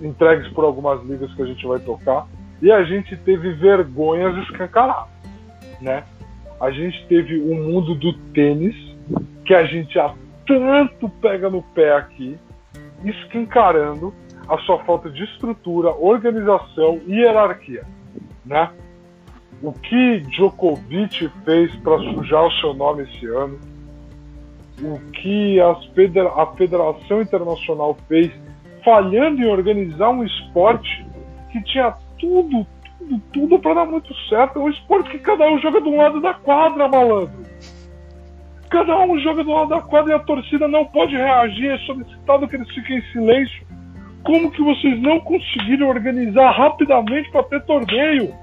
entregues por algumas ligas que a gente vai tocar, e a gente teve vergonhas escancaradas, né? A gente teve o um mundo do tênis, que a gente tanto pega no pé aqui, escancarando a sua falta de estrutura, organização e hierarquia, né? O que Djokovic fez para sujar o seu nome esse ano, o que federa a Federação Internacional fez falhando em organizar um esporte que tinha tudo, tudo, tudo para dar muito certo. É um esporte que cada um joga de um lado da quadra, malandro. Cada um joga do lado da quadra e a torcida não pode reagir. É solicitado que eles fiquem em silêncio. Como que vocês não conseguiram organizar rapidamente para ter torneio?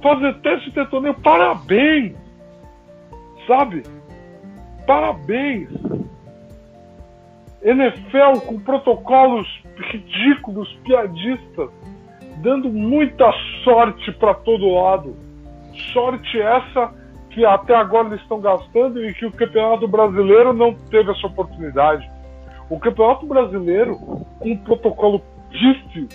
Fazer teste ter torneio, parabéns! Sabe? Parabéns! NFL com protocolos ridículos, piadistas, dando muita sorte para todo lado. Sorte essa que até agora eles estão gastando e que o Campeonato Brasileiro não teve essa oportunidade. O Campeonato Brasileiro, com um protocolo pífio,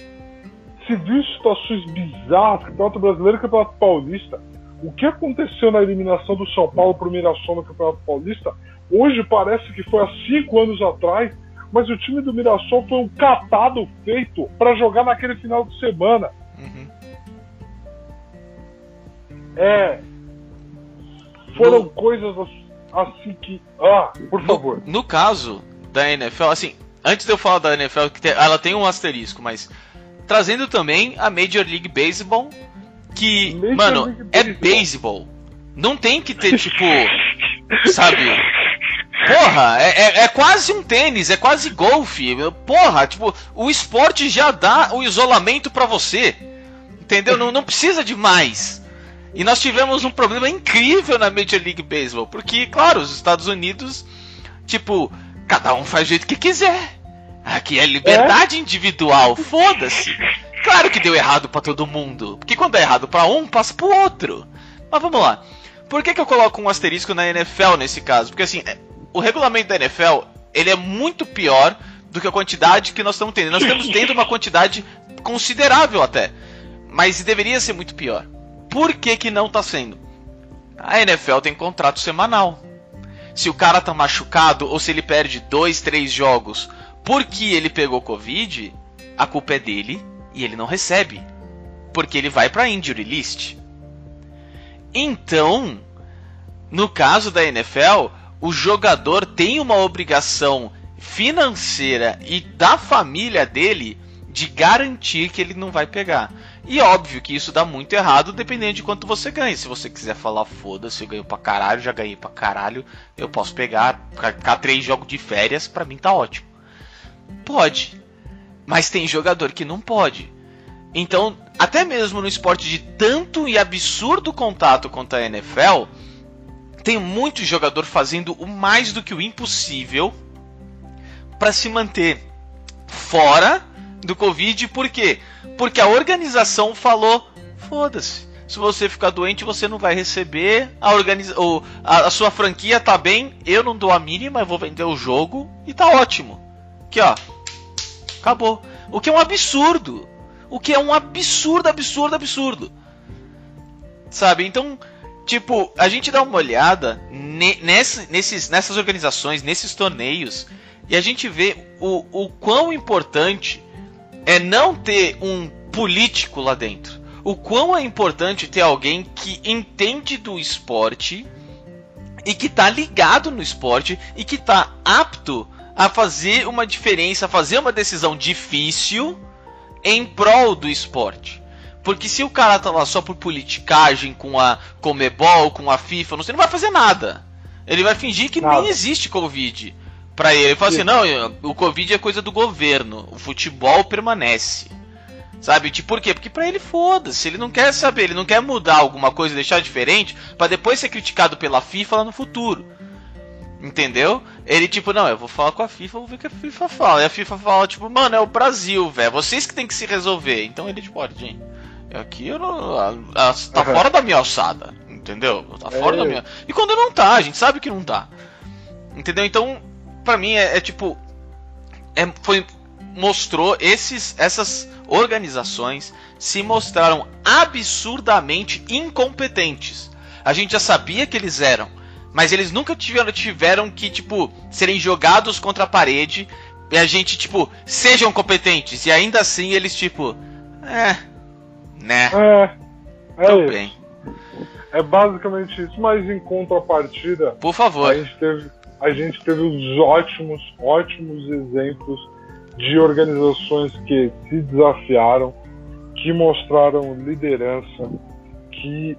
se viu situações bizarras, Campeonato Brasileiro e Campeonato Paulista. O que aconteceu na eliminação do São Paulo para o Mirassol no Campeonato Paulista, hoje parece que foi há cinco anos atrás, mas o time do Mirassol foi um catado feito para jogar naquele final de semana. Uhum. É, foram no... coisas assim que. Ah, por favor. No, no, caso da NFL, assim, antes de eu falar da NFL, que ela tem um asterisco, mas trazendo também a Major League Baseball, que, mano, é beisebol. Não tem que ter, tipo, sabe? Porra, é, é, é, quase um tênis, é quase golfe. Porra, tipo, o esporte já dá o isolamento para você. Entendeu? Não, não precisa de mais. E nós tivemos um problema incrível na Major League Baseball, porque, claro, os Estados Unidos, tipo, cada um faz do jeito que quiser. Aqui é liberdade é? individual, foda-se. Claro que deu errado para todo mundo, porque quando é errado para um, passa pro outro. Mas vamos lá. Por que, que eu coloco um asterisco na NFL nesse caso? Porque assim, é, o regulamento da NFL, ele é muito pior do que a quantidade que nós estamos tendo. Nós estamos tendo uma quantidade considerável até, mas deveria ser muito pior. Por que, que não tá sendo? A NFL tem contrato semanal. Se o cara tá machucado ou se ele perde dois, três jogos porque ele pegou Covid, a culpa é dele e ele não recebe. porque ele vai para injury list. Então, no caso da NFL, o jogador tem uma obrigação financeira e da família dele de garantir que ele não vai pegar. E óbvio que isso dá muito errado dependendo de quanto você ganha. Se você quiser falar, foda-se, eu ganho pra caralho, já ganhei pra caralho, eu posso pegar, ficar três jogos de férias, pra mim tá ótimo. Pode. Mas tem jogador que não pode. Então, até mesmo no esporte de tanto e absurdo contato quanto a NFL, tem muito jogador fazendo o mais do que o impossível para se manter fora do Covid, por quê? Porque a organização falou: foda-se. Se você ficar doente, você não vai receber. A, organiza ou, a, a, sua franquia tá bem. Eu não dou a mínima, eu vou vender o jogo e tá ótimo. Aqui, ó. Acabou. O que é um absurdo. O que é um absurdo, absurdo, absurdo. Sabe? Então, tipo, a gente dá uma olhada ne nesse, nesses, nessas organizações, nesses torneios, e a gente vê o, o quão importante é não ter um político lá dentro. O quão é importante ter alguém que entende do esporte e que está ligado no esporte e que está apto a fazer uma diferença, a fazer uma decisão difícil em prol do esporte. Porque se o cara tá lá só por politicagem com a Comebol, com a FIFA, não sei, não vai fazer nada. Ele vai fingir que nada. nem existe Covid para ele. Ele fala assim: não, o Covid é coisa do governo, o futebol permanece. Sabe? Tipo, por quê? Porque pra ele foda-se, ele não quer saber, ele não quer mudar alguma coisa, deixar diferente, para depois ser criticado pela FIFA lá no futuro. Entendeu? Ele, tipo, não, eu vou falar com a FIFA, vou ver o que a FIFA fala. E a FIFA fala, tipo, mano, é o Brasil, velho. Vocês que tem que se resolver. Então ele, tipo, olha, gente, aqui eu não. A, a, tá uhum. fora da minha alçada. Entendeu? Tá fora é. da minha. E quando não tá, a gente sabe que não tá. Entendeu? Então, para mim é, é tipo é, foi mostrou esses essas organizações se mostraram absurdamente incompetentes. A gente já sabia que eles eram, mas eles nunca tiveram, tiveram que tipo serem jogados contra a parede e a gente tipo sejam competentes. E ainda assim eles tipo é né? É, é bem. É basicamente isso, mas em contrapartida, por favor, a gente teve a gente teve os ótimos, ótimos exemplos de organizações que se desafiaram, que mostraram liderança, que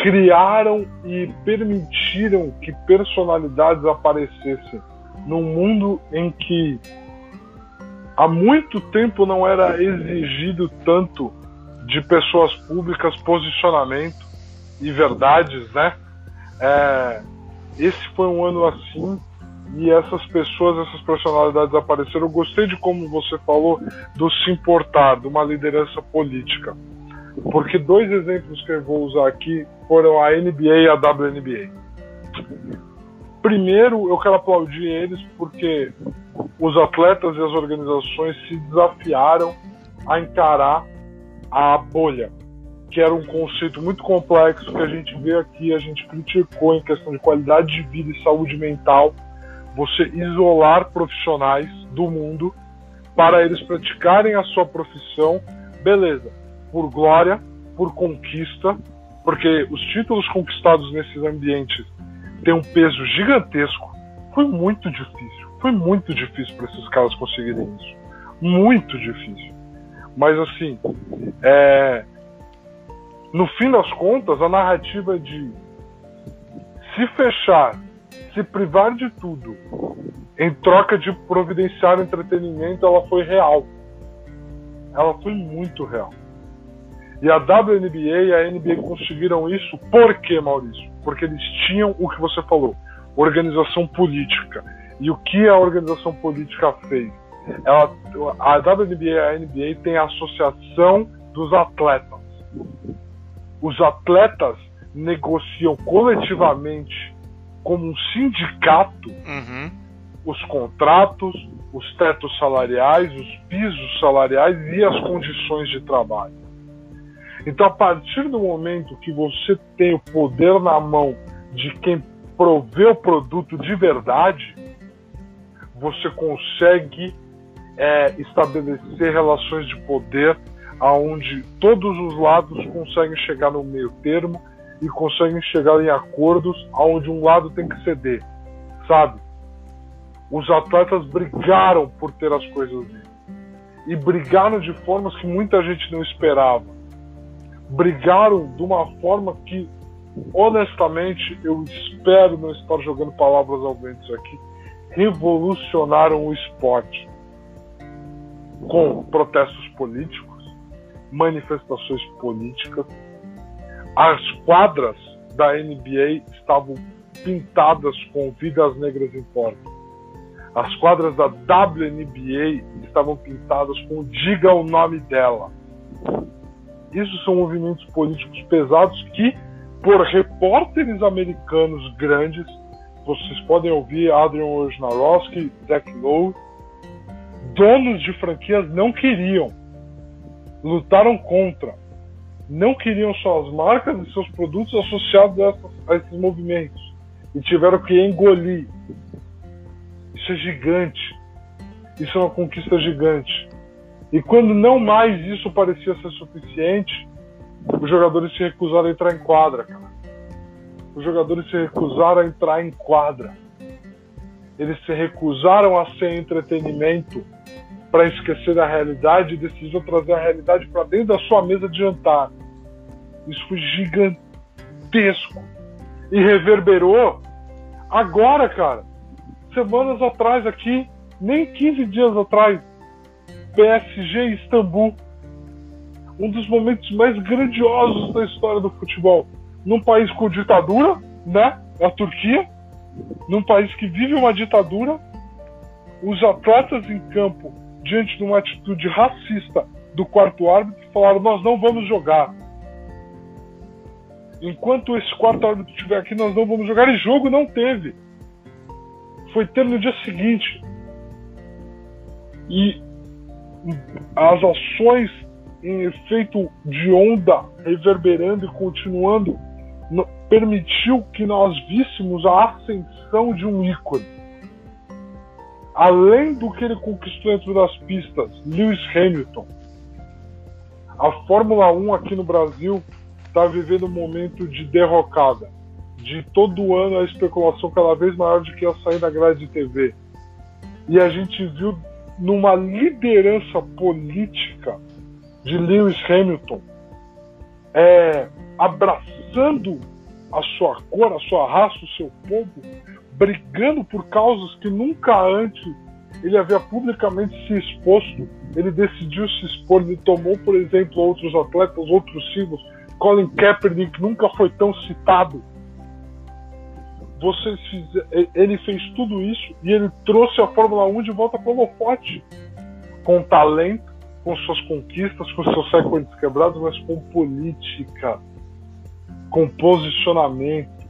criaram e permitiram que personalidades aparecessem num mundo em que há muito tempo não era exigido tanto de pessoas públicas posicionamento e verdades, né? É, esse foi um ano assim e essas pessoas, essas personalidades apareceram. Eu gostei de como você falou do se importar, de uma liderança política. Porque dois exemplos que eu vou usar aqui foram a NBA e a WNBA. Primeiro, eu quero aplaudir eles porque os atletas e as organizações se desafiaram a encarar a bolha que era um conceito muito complexo que a gente vê aqui, a gente criticou em questão de qualidade de vida e saúde mental, você isolar profissionais do mundo para eles praticarem a sua profissão, beleza, por glória, por conquista, porque os títulos conquistados nesses ambientes têm um peso gigantesco. Foi muito difícil, foi muito difícil para esses caras conseguirem isso, muito difícil. Mas assim, é, no fim das contas, a narrativa de se fechar, se privar de tudo, em troca de providenciar entretenimento, ela foi real. Ela foi muito real. E a WNBA e a NBA conseguiram isso por quê, Maurício? Porque eles tinham o que você falou, organização política. E o que a organização política fez? Ela, a WNBA e a NBA tem a associação dos atletas os atletas negociam coletivamente como um sindicato uhum. os contratos, os tetos salariais, os pisos salariais e as condições de trabalho. Então, a partir do momento que você tem o poder na mão de quem provê o produto de verdade, você consegue é, estabelecer relações de poder aonde todos os lados conseguem chegar no meio termo e conseguem chegar em acordos aonde um lado tem que ceder, sabe? Os atletas brigaram por ter as coisas. E brigaram de formas que muita gente não esperava. Brigaram de uma forma que, honestamente, eu espero não estar jogando palavras ao vento aqui, revolucionaram o esporte. Com protestos políticos, manifestações políticas, as quadras da NBA estavam pintadas com vidas negras importam. As quadras da WNBA estavam pintadas com diga o nome dela. Isso são movimentos políticos pesados que, por repórteres americanos grandes, vocês podem ouvir Adrian Wojnarowski, Zach Lowe, donos de franquias não queriam, lutaram contra, não queriam suas marcas e seus produtos associados a, essas, a esses movimentos e tiveram que engolir isso é gigante. Isso é uma conquista gigante. E quando não mais isso parecia ser suficiente, os jogadores se recusaram a entrar em quadra, cara. Os jogadores se recusaram a entrar em quadra. Eles se recusaram a ser entretenimento para esquecer da realidade e decidiram trazer a realidade para dentro da sua mesa de jantar. Isso foi gigantesco. E reverberou agora, cara semanas atrás aqui, nem 15 dias atrás, PSG Istambul. Um dos momentos mais grandiosos da história do futebol. Num país com ditadura, né? A Turquia. Num país que vive uma ditadura. Os atletas em campo, diante de uma atitude racista do quarto árbitro, falaram: Nós não vamos jogar. Enquanto esse quarto árbitro estiver aqui, nós não vamos jogar. E jogo não teve foi ter no dia seguinte. E as ações em efeito de onda reverberando e continuando permitiu que nós víssemos a ascensão de um ícone. Além do que ele conquistou dentro das pistas, Lewis Hamilton. A Fórmula 1 aqui no Brasil está vivendo um momento de derrocada de todo ano a especulação cada vez maior de que ia sair da grade de TV. E a gente viu numa liderança política de Lewis Hamilton é, abraçando a sua cor, a sua raça, o seu povo, brigando por causas que nunca antes ele havia publicamente se exposto. Ele decidiu se expor, ele tomou, por exemplo, outros atletas, outros símbolos. Colin Kaepernick nunca foi tão citado vocês ele fez tudo isso e ele trouxe a Fórmula 1 de volta para o holofote. Com talento, com suas conquistas, com seus recordes quebrados, mas com política, com posicionamento.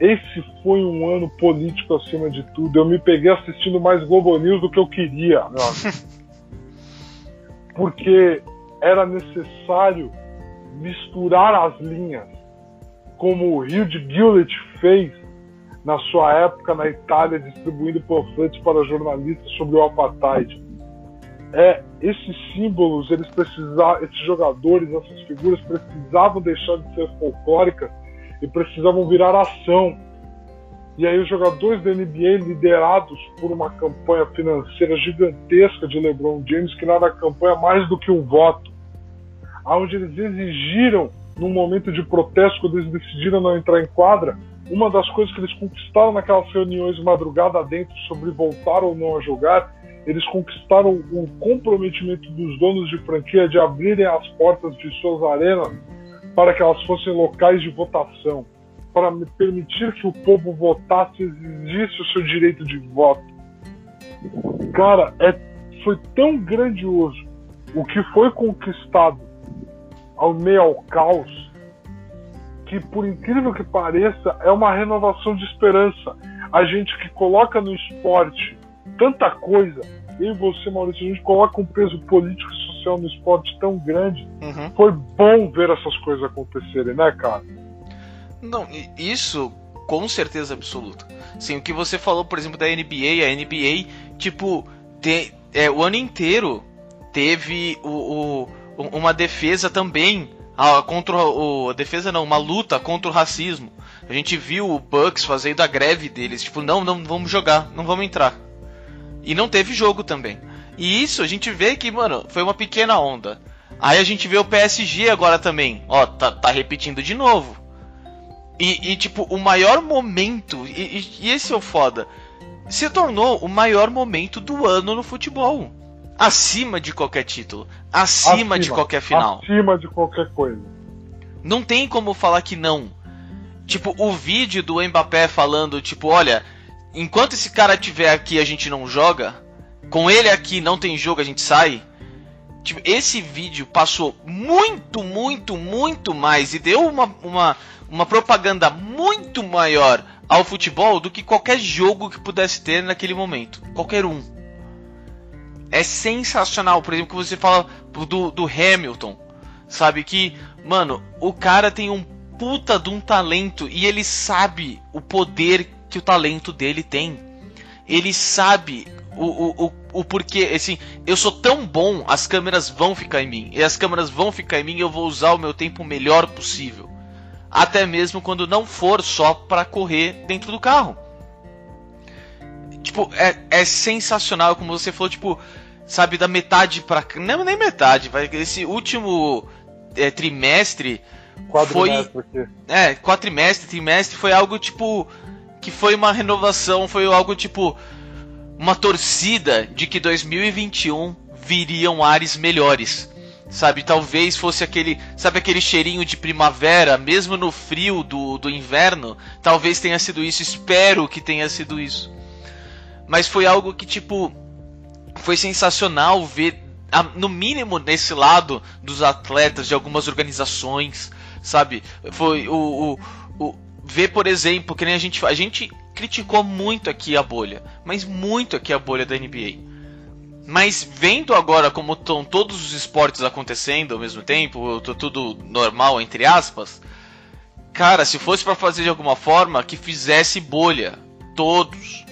Esse foi um ano político acima de tudo. Eu me peguei assistindo mais Globo News do que eu queria, meu amigo. Porque era necessário misturar as linhas, como o Rio de Gillett fez na sua época na Itália, distribuindo panfletos para jornalistas sobre o apartheid. É, esses símbolos, eles precisavam, esses jogadores, essas figuras precisavam deixar de ser folclóricas e precisavam virar ação. E aí os jogadores da NBA liderados por uma campanha financeira gigantesca de LeBron James, que nada campanha mais do que um voto, aonde eles exigiram num momento de protesto quando eles decidiram não entrar em quadra, uma das coisas que eles conquistaram naquelas reuniões de madrugada dentro sobre voltar ou não a jogar, eles conquistaram o comprometimento dos donos de franquia de abrirem as portas de suas arenas para que elas fossem locais de votação, para permitir que o povo votasse e exigisse o seu direito de voto. Cara, é, foi tão grandioso o que foi conquistado ao meio ao caos que, por incrível que pareça, é uma renovação de esperança. A gente que coloca no esporte tanta coisa, eu e você, Maurício, a gente coloca um peso político e social no esporte tão grande. Uhum. Foi bom ver essas coisas acontecerem, né, cara? Não, isso com certeza absoluta. Sim, o que você falou, por exemplo, da NBA, a NBA, tipo, tem, é, o ano inteiro teve o, o uma defesa também ah, contra o. Defesa não, uma luta contra o racismo. A gente viu o Bucks fazendo a greve deles, tipo, não, não vamos jogar, não vamos entrar. E não teve jogo também. E isso a gente vê que, mano, foi uma pequena onda. Aí a gente vê o PSG agora também. Ó, tá, tá repetindo de novo. E, e, tipo, o maior momento, e, e, esse é o foda, se tornou o maior momento do ano no futebol. Acima de qualquer título. Acima, acima de qualquer final. Acima de qualquer coisa. Não tem como falar que não. Tipo, o vídeo do Mbappé falando, tipo, olha, enquanto esse cara estiver aqui a gente não joga. Com ele aqui não tem jogo, a gente sai. Tipo, esse vídeo passou muito, muito, muito mais e deu uma, uma, uma propaganda muito maior ao futebol do que qualquer jogo que pudesse ter naquele momento. Qualquer um. É sensacional. Por exemplo, que você fala do, do Hamilton. Sabe que, mano, o cara tem um puta de um talento e ele sabe o poder que o talento dele tem. Ele sabe o, o, o, o porquê, assim, eu sou tão bom, as câmeras vão ficar em mim. E as câmeras vão ficar em mim e eu vou usar o meu tempo o melhor possível. Até mesmo quando não for só para correr dentro do carro. Tipo, é, é sensacional, como você falou, tipo, sabe, da metade pra. Não, nem metade, vai. Esse último é, trimestre. Foi. Aqui. É, quadrimestre, trimestre foi algo tipo. Que foi uma renovação, foi algo tipo uma torcida de que 2021 viriam ares melhores. Sabe, talvez fosse aquele, sabe aquele cheirinho de primavera, mesmo no frio do, do inverno, talvez tenha sido isso, espero que tenha sido isso. Mas foi algo que tipo foi sensacional ver no mínimo nesse lado dos atletas de algumas organizações, sabe? Foi o, o, o ver, por exemplo, que nem a gente a gente criticou muito aqui a bolha, mas muito aqui a bolha da NBA. Mas vendo agora como estão todos os esportes acontecendo ao mesmo tempo, tudo normal entre aspas, cara, se fosse para fazer de alguma forma que fizesse bolha, todos,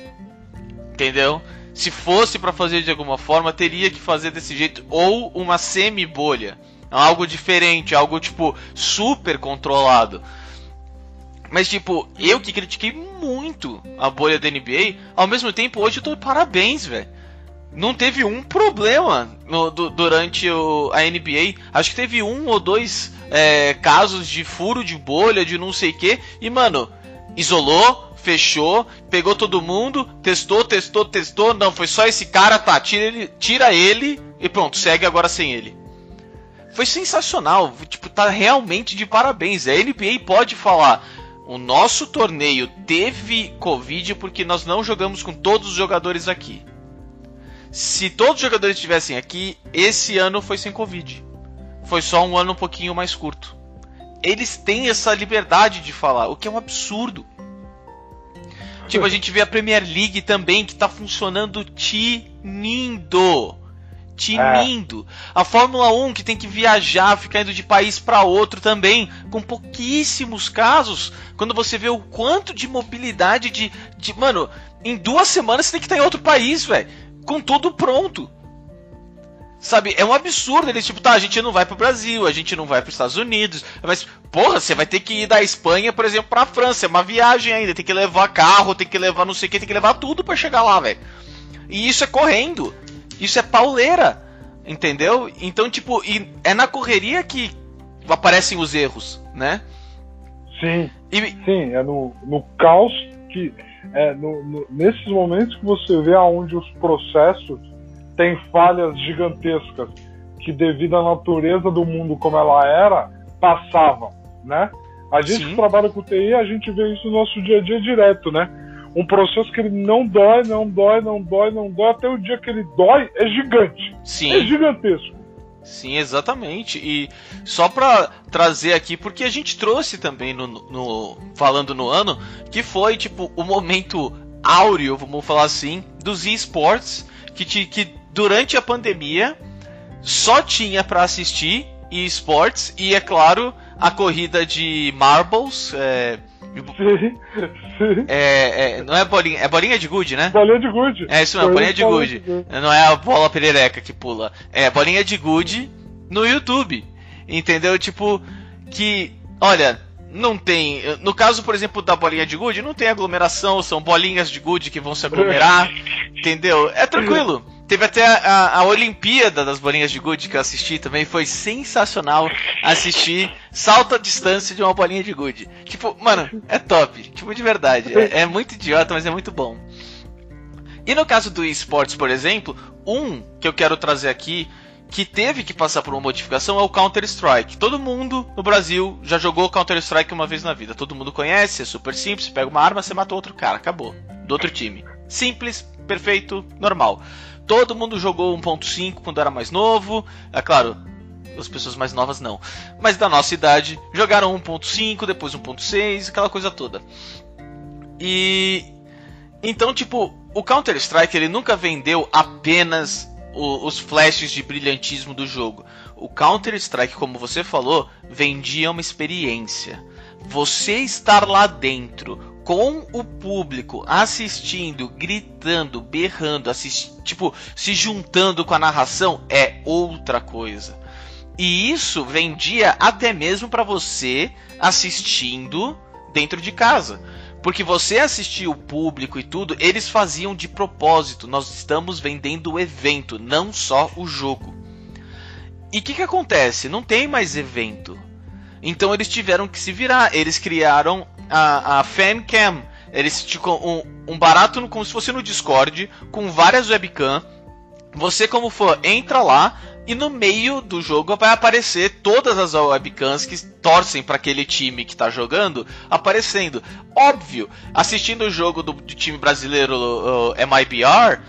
entendeu? Se fosse para fazer de alguma forma, teria que fazer desse jeito ou uma semi bolha, algo diferente, algo tipo super controlado. Mas, tipo, eu que critiquei muito a bolha da NBA, ao mesmo tempo, hoje eu tô de parabéns, velho. Não teve um problema no, do, durante o, a NBA. Acho que teve um ou dois é, casos de furo de bolha, de não sei o que. E, mano, isolou, fechou, pegou todo mundo, testou, testou, testou. Não, foi só esse cara, tá, tira ele, tira ele e pronto, segue agora sem ele. Foi sensacional, tipo, tá realmente de parabéns. A NBA pode falar o nosso torneio teve Covid porque nós não jogamos com todos os jogadores aqui. Se todos os jogadores estivessem aqui, esse ano foi sem Covid. Foi só um ano um pouquinho mais curto. Eles têm essa liberdade de falar, o que é um absurdo. Tipo, a gente vê a Premier League também, que tá funcionando tinindo tinindo. É. A Fórmula 1 que tem que viajar, ficar indo de país para outro também, com pouquíssimos casos. Quando você vê o quanto de mobilidade de, de mano, em duas semanas você tem que estar em outro país, velho, com tudo pronto. Sabe, é um absurdo. Eles, tipo, tá, a gente não vai pro Brasil, a gente não vai pros Estados Unidos. Mas, porra, você vai ter que ir da Espanha, por exemplo, pra França. É uma viagem ainda. Tem que levar carro, tem que levar não sei o que, tem que levar tudo para chegar lá, velho. E isso é correndo. Isso é pauleira, entendeu? Então, tipo, é na correria que aparecem os erros, né? Sim. E... Sim, é no, no caos que. É no, no, nesses momentos que você vê aonde os processos têm falhas gigantescas que, devido à natureza do mundo como ela era, passavam, né? A gente Sim. que trabalha com TI, a gente vê isso no nosso dia a dia direto, né? um processo que ele não dói, não dói, não dói, não dói, até o dia que ele dói, é gigante. Sim. É gigantesco. Sim, exatamente. E só para trazer aqui, porque a gente trouxe também no, no, falando no ano, que foi tipo o momento áureo, vamos falar assim, dos esports, que, te, que durante a pandemia só tinha para assistir esports e é claro a corrida de marbles, é, Sim, sim. É, é, não é bolinha, é bolinha de gude, né? Bolinha de gude. É isso mesmo, bolinha de gude. Não é a bola perereca que pula. É bolinha de gude no YouTube. Entendeu? Tipo, que, olha, não tem. No caso, por exemplo, da bolinha de gude, não tem aglomeração, são bolinhas de gude que vão se aglomerar. entendeu? É tranquilo. Teve até a, a, Olimpíada das bolinhas de gude que eu assisti também. Foi sensacional assistir salto à distância de uma bolinha de gude. Tipo, mano, é top. Tipo, de verdade. É, é muito idiota, mas é muito bom. E no caso do esportes, por exemplo, um que eu quero trazer aqui que teve que passar por uma modificação é o Counter-Strike. Todo mundo no Brasil já jogou Counter-Strike uma vez na vida. Todo mundo conhece, é super simples. Pega uma arma, você mata outro cara, acabou. Do outro time. Simples, perfeito, normal. Todo mundo jogou 1.5 quando era mais novo. É claro, as pessoas mais novas não. Mas da nossa idade, jogaram 1.5, depois 1.6, aquela coisa toda. E então, tipo, o Counter-Strike ele nunca vendeu apenas o, os flashes de brilhantismo do jogo. O Counter-Strike, como você falou, vendia uma experiência. Você estar lá dentro com o público assistindo, gritando, berrando, assist... tipo, se juntando com a narração é outra coisa. E isso vendia até mesmo para você assistindo dentro de casa. Porque você assistia o público e tudo, eles faziam de propósito. Nós estamos vendendo o evento, não só o jogo. E o que, que acontece? Não tem mais evento. Então eles tiveram que se virar. Eles criaram a, a Fancam. Eles tipo, um, um barato como se fosse no Discord, com várias webcam. Você, como for, entra lá, e no meio do jogo vai aparecer todas as webcams que torcem para aquele time que tá jogando aparecendo. Óbvio, assistindo o jogo do, do time brasileiro uh, MIBR,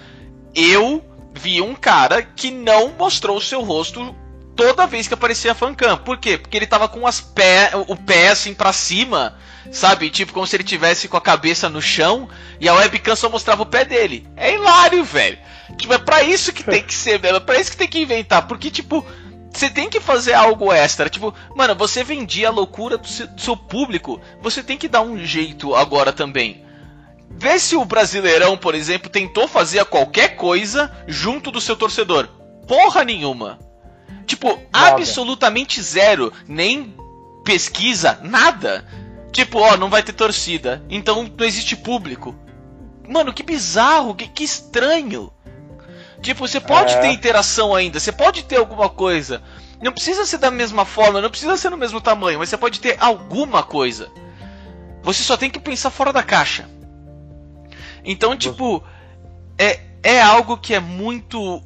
eu vi um cara que não mostrou o seu rosto toda vez que aparecia a fancam. Por quê? Porque ele tava com as pé, o pé assim para cima, sabe? Tipo como se ele tivesse com a cabeça no chão e a webcam só mostrava o pé dele. É hilário, velho. Tipo, é pra isso que tem que ser, velho. É pra isso que tem que inventar. Porque, tipo, você tem que fazer algo extra. Tipo, mano, você vendia a loucura do seu, do seu público. Você tem que dar um jeito agora também. Vê se o Brasileirão, por exemplo, tentou fazer qualquer coisa junto do seu torcedor. Porra nenhuma. Tipo, nada. absolutamente zero. Nem pesquisa, nada. Tipo, ó, não vai ter torcida. Então não existe público. Mano, que bizarro, que, que estranho. Tipo, você pode é. ter interação ainda, você pode ter alguma coisa. Não precisa ser da mesma forma, não precisa ser no mesmo tamanho, mas você pode ter alguma coisa. Você só tem que pensar fora da caixa. Então, tipo, é, é algo que é muito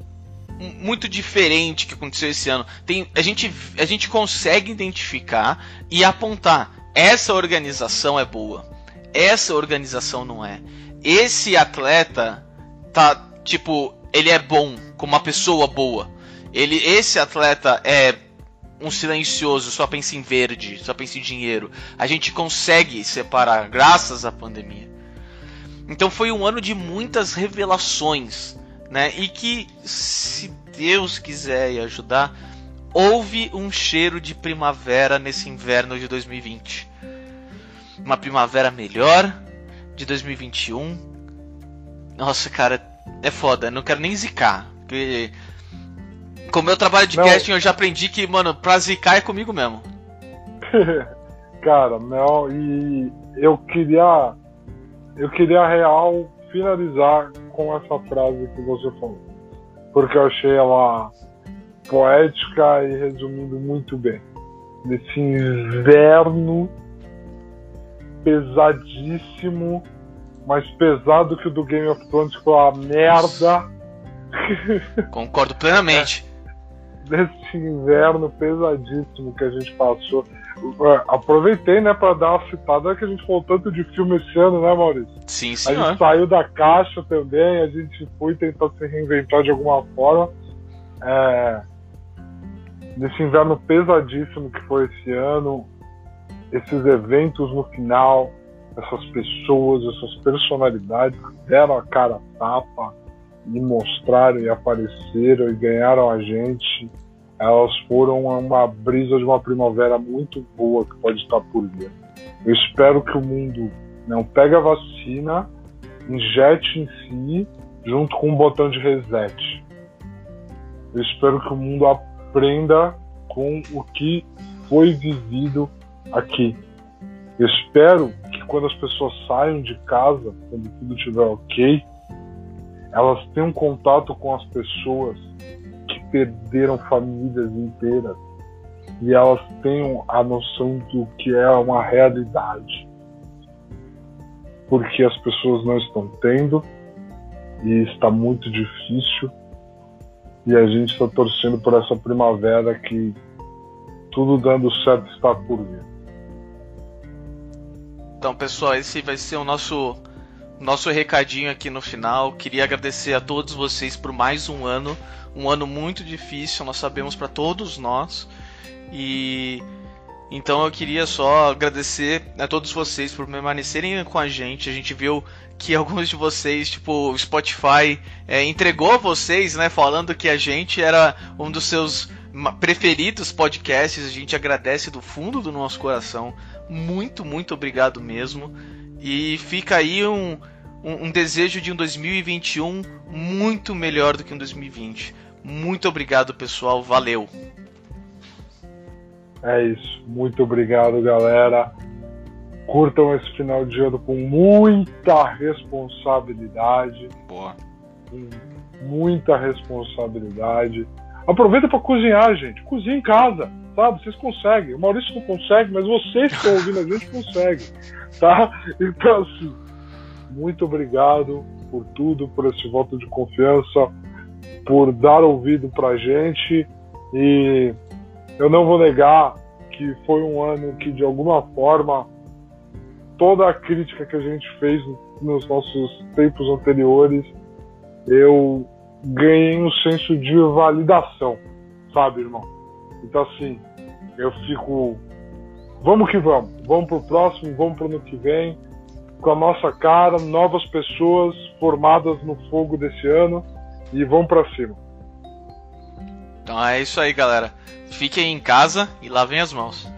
muito diferente que aconteceu esse ano. Tem, a, gente, a gente consegue identificar e apontar. Essa organização é boa. Essa organização não é. Esse atleta tá, tipo, ele é bom, como uma pessoa boa. Ele, esse atleta é um silencioso, só pensa em verde, só pensa em dinheiro. A gente consegue separar graças à pandemia. Então foi um ano de muitas revelações, né? E que se Deus quiser e ajudar, houve um cheiro de primavera nesse inverno de 2020. Uma primavera melhor de 2021. Nossa, cara, é foda, não quero nem zicar. Porque com o meu trabalho de não. casting eu já aprendi que, mano, pra zicar é comigo mesmo. Cara, não, e eu queria. Eu queria real finalizar com essa frase que você falou. Porque eu achei ela poética e resumindo muito bem. Nesse inverno pesadíssimo mais pesado que o do Game of Thrones, foi uma merda. Concordo plenamente. Desse inverno pesadíssimo que a gente passou. É, aproveitei, né, pra dar uma citada que a gente falou tanto de filme esse ano, né, Maurício? Sim, sim. A gente saiu da caixa também, a gente foi tentar se reinventar de alguma forma. É, nesse inverno pesadíssimo que foi esse ano, esses eventos no final, essas pessoas, essas personalidades que deram a cara a tapa e mostraram e apareceram e ganharam a gente, elas foram uma brisa de uma primavera muito boa que pode estar por vir. Eu espero que o mundo não pegue a vacina, injete em si, junto com um botão de reset. Eu espero que o mundo aprenda com o que foi vivido aqui. Eu espero que quando as pessoas saiam de casa, quando tudo estiver ok, elas tenham contato com as pessoas perderam famílias inteiras e elas tenham a noção do que é uma realidade. Porque as pessoas não estão tendo e está muito difícil e a gente está torcendo por essa primavera que tudo dando certo está por vir. Então, pessoal, esse vai ser o nosso nosso recadinho aqui no final. Queria agradecer a todos vocês por mais um ano, um ano muito difícil, nós sabemos para todos nós. E então eu queria só agradecer a todos vocês por permanecerem com a gente. A gente viu que alguns de vocês, tipo, o Spotify é, entregou a vocês, né, falando que a gente era um dos seus preferidos podcasts. A gente agradece do fundo do nosso coração. Muito, muito obrigado mesmo. E fica aí um, um, um desejo de um 2021 muito melhor do que um 2020. Muito obrigado, pessoal. Valeu. É isso. Muito obrigado, galera. Curtam esse final de ano com muita responsabilidade. Boa. Com muita responsabilidade. Aproveita para cozinhar, gente. Cozinha em casa, sabe? Vocês conseguem. O Maurício não consegue, mas vocês que estão ouvindo a gente conseguem, tá? Então, assim, muito obrigado por tudo, por esse voto de confiança, por dar ouvido pra gente e eu não vou negar que foi um ano que, de alguma forma, toda a crítica que a gente fez nos nossos tempos anteriores, eu ganhei um senso de validação, sabe, irmão? Então, assim, eu fico. Vamos que vamos, vamos pro próximo, vamos pro ano que vem, com a nossa cara, novas pessoas formadas no fogo desse ano e vamos para cima. Então é isso aí, galera. Fiquem em casa e lavem as mãos.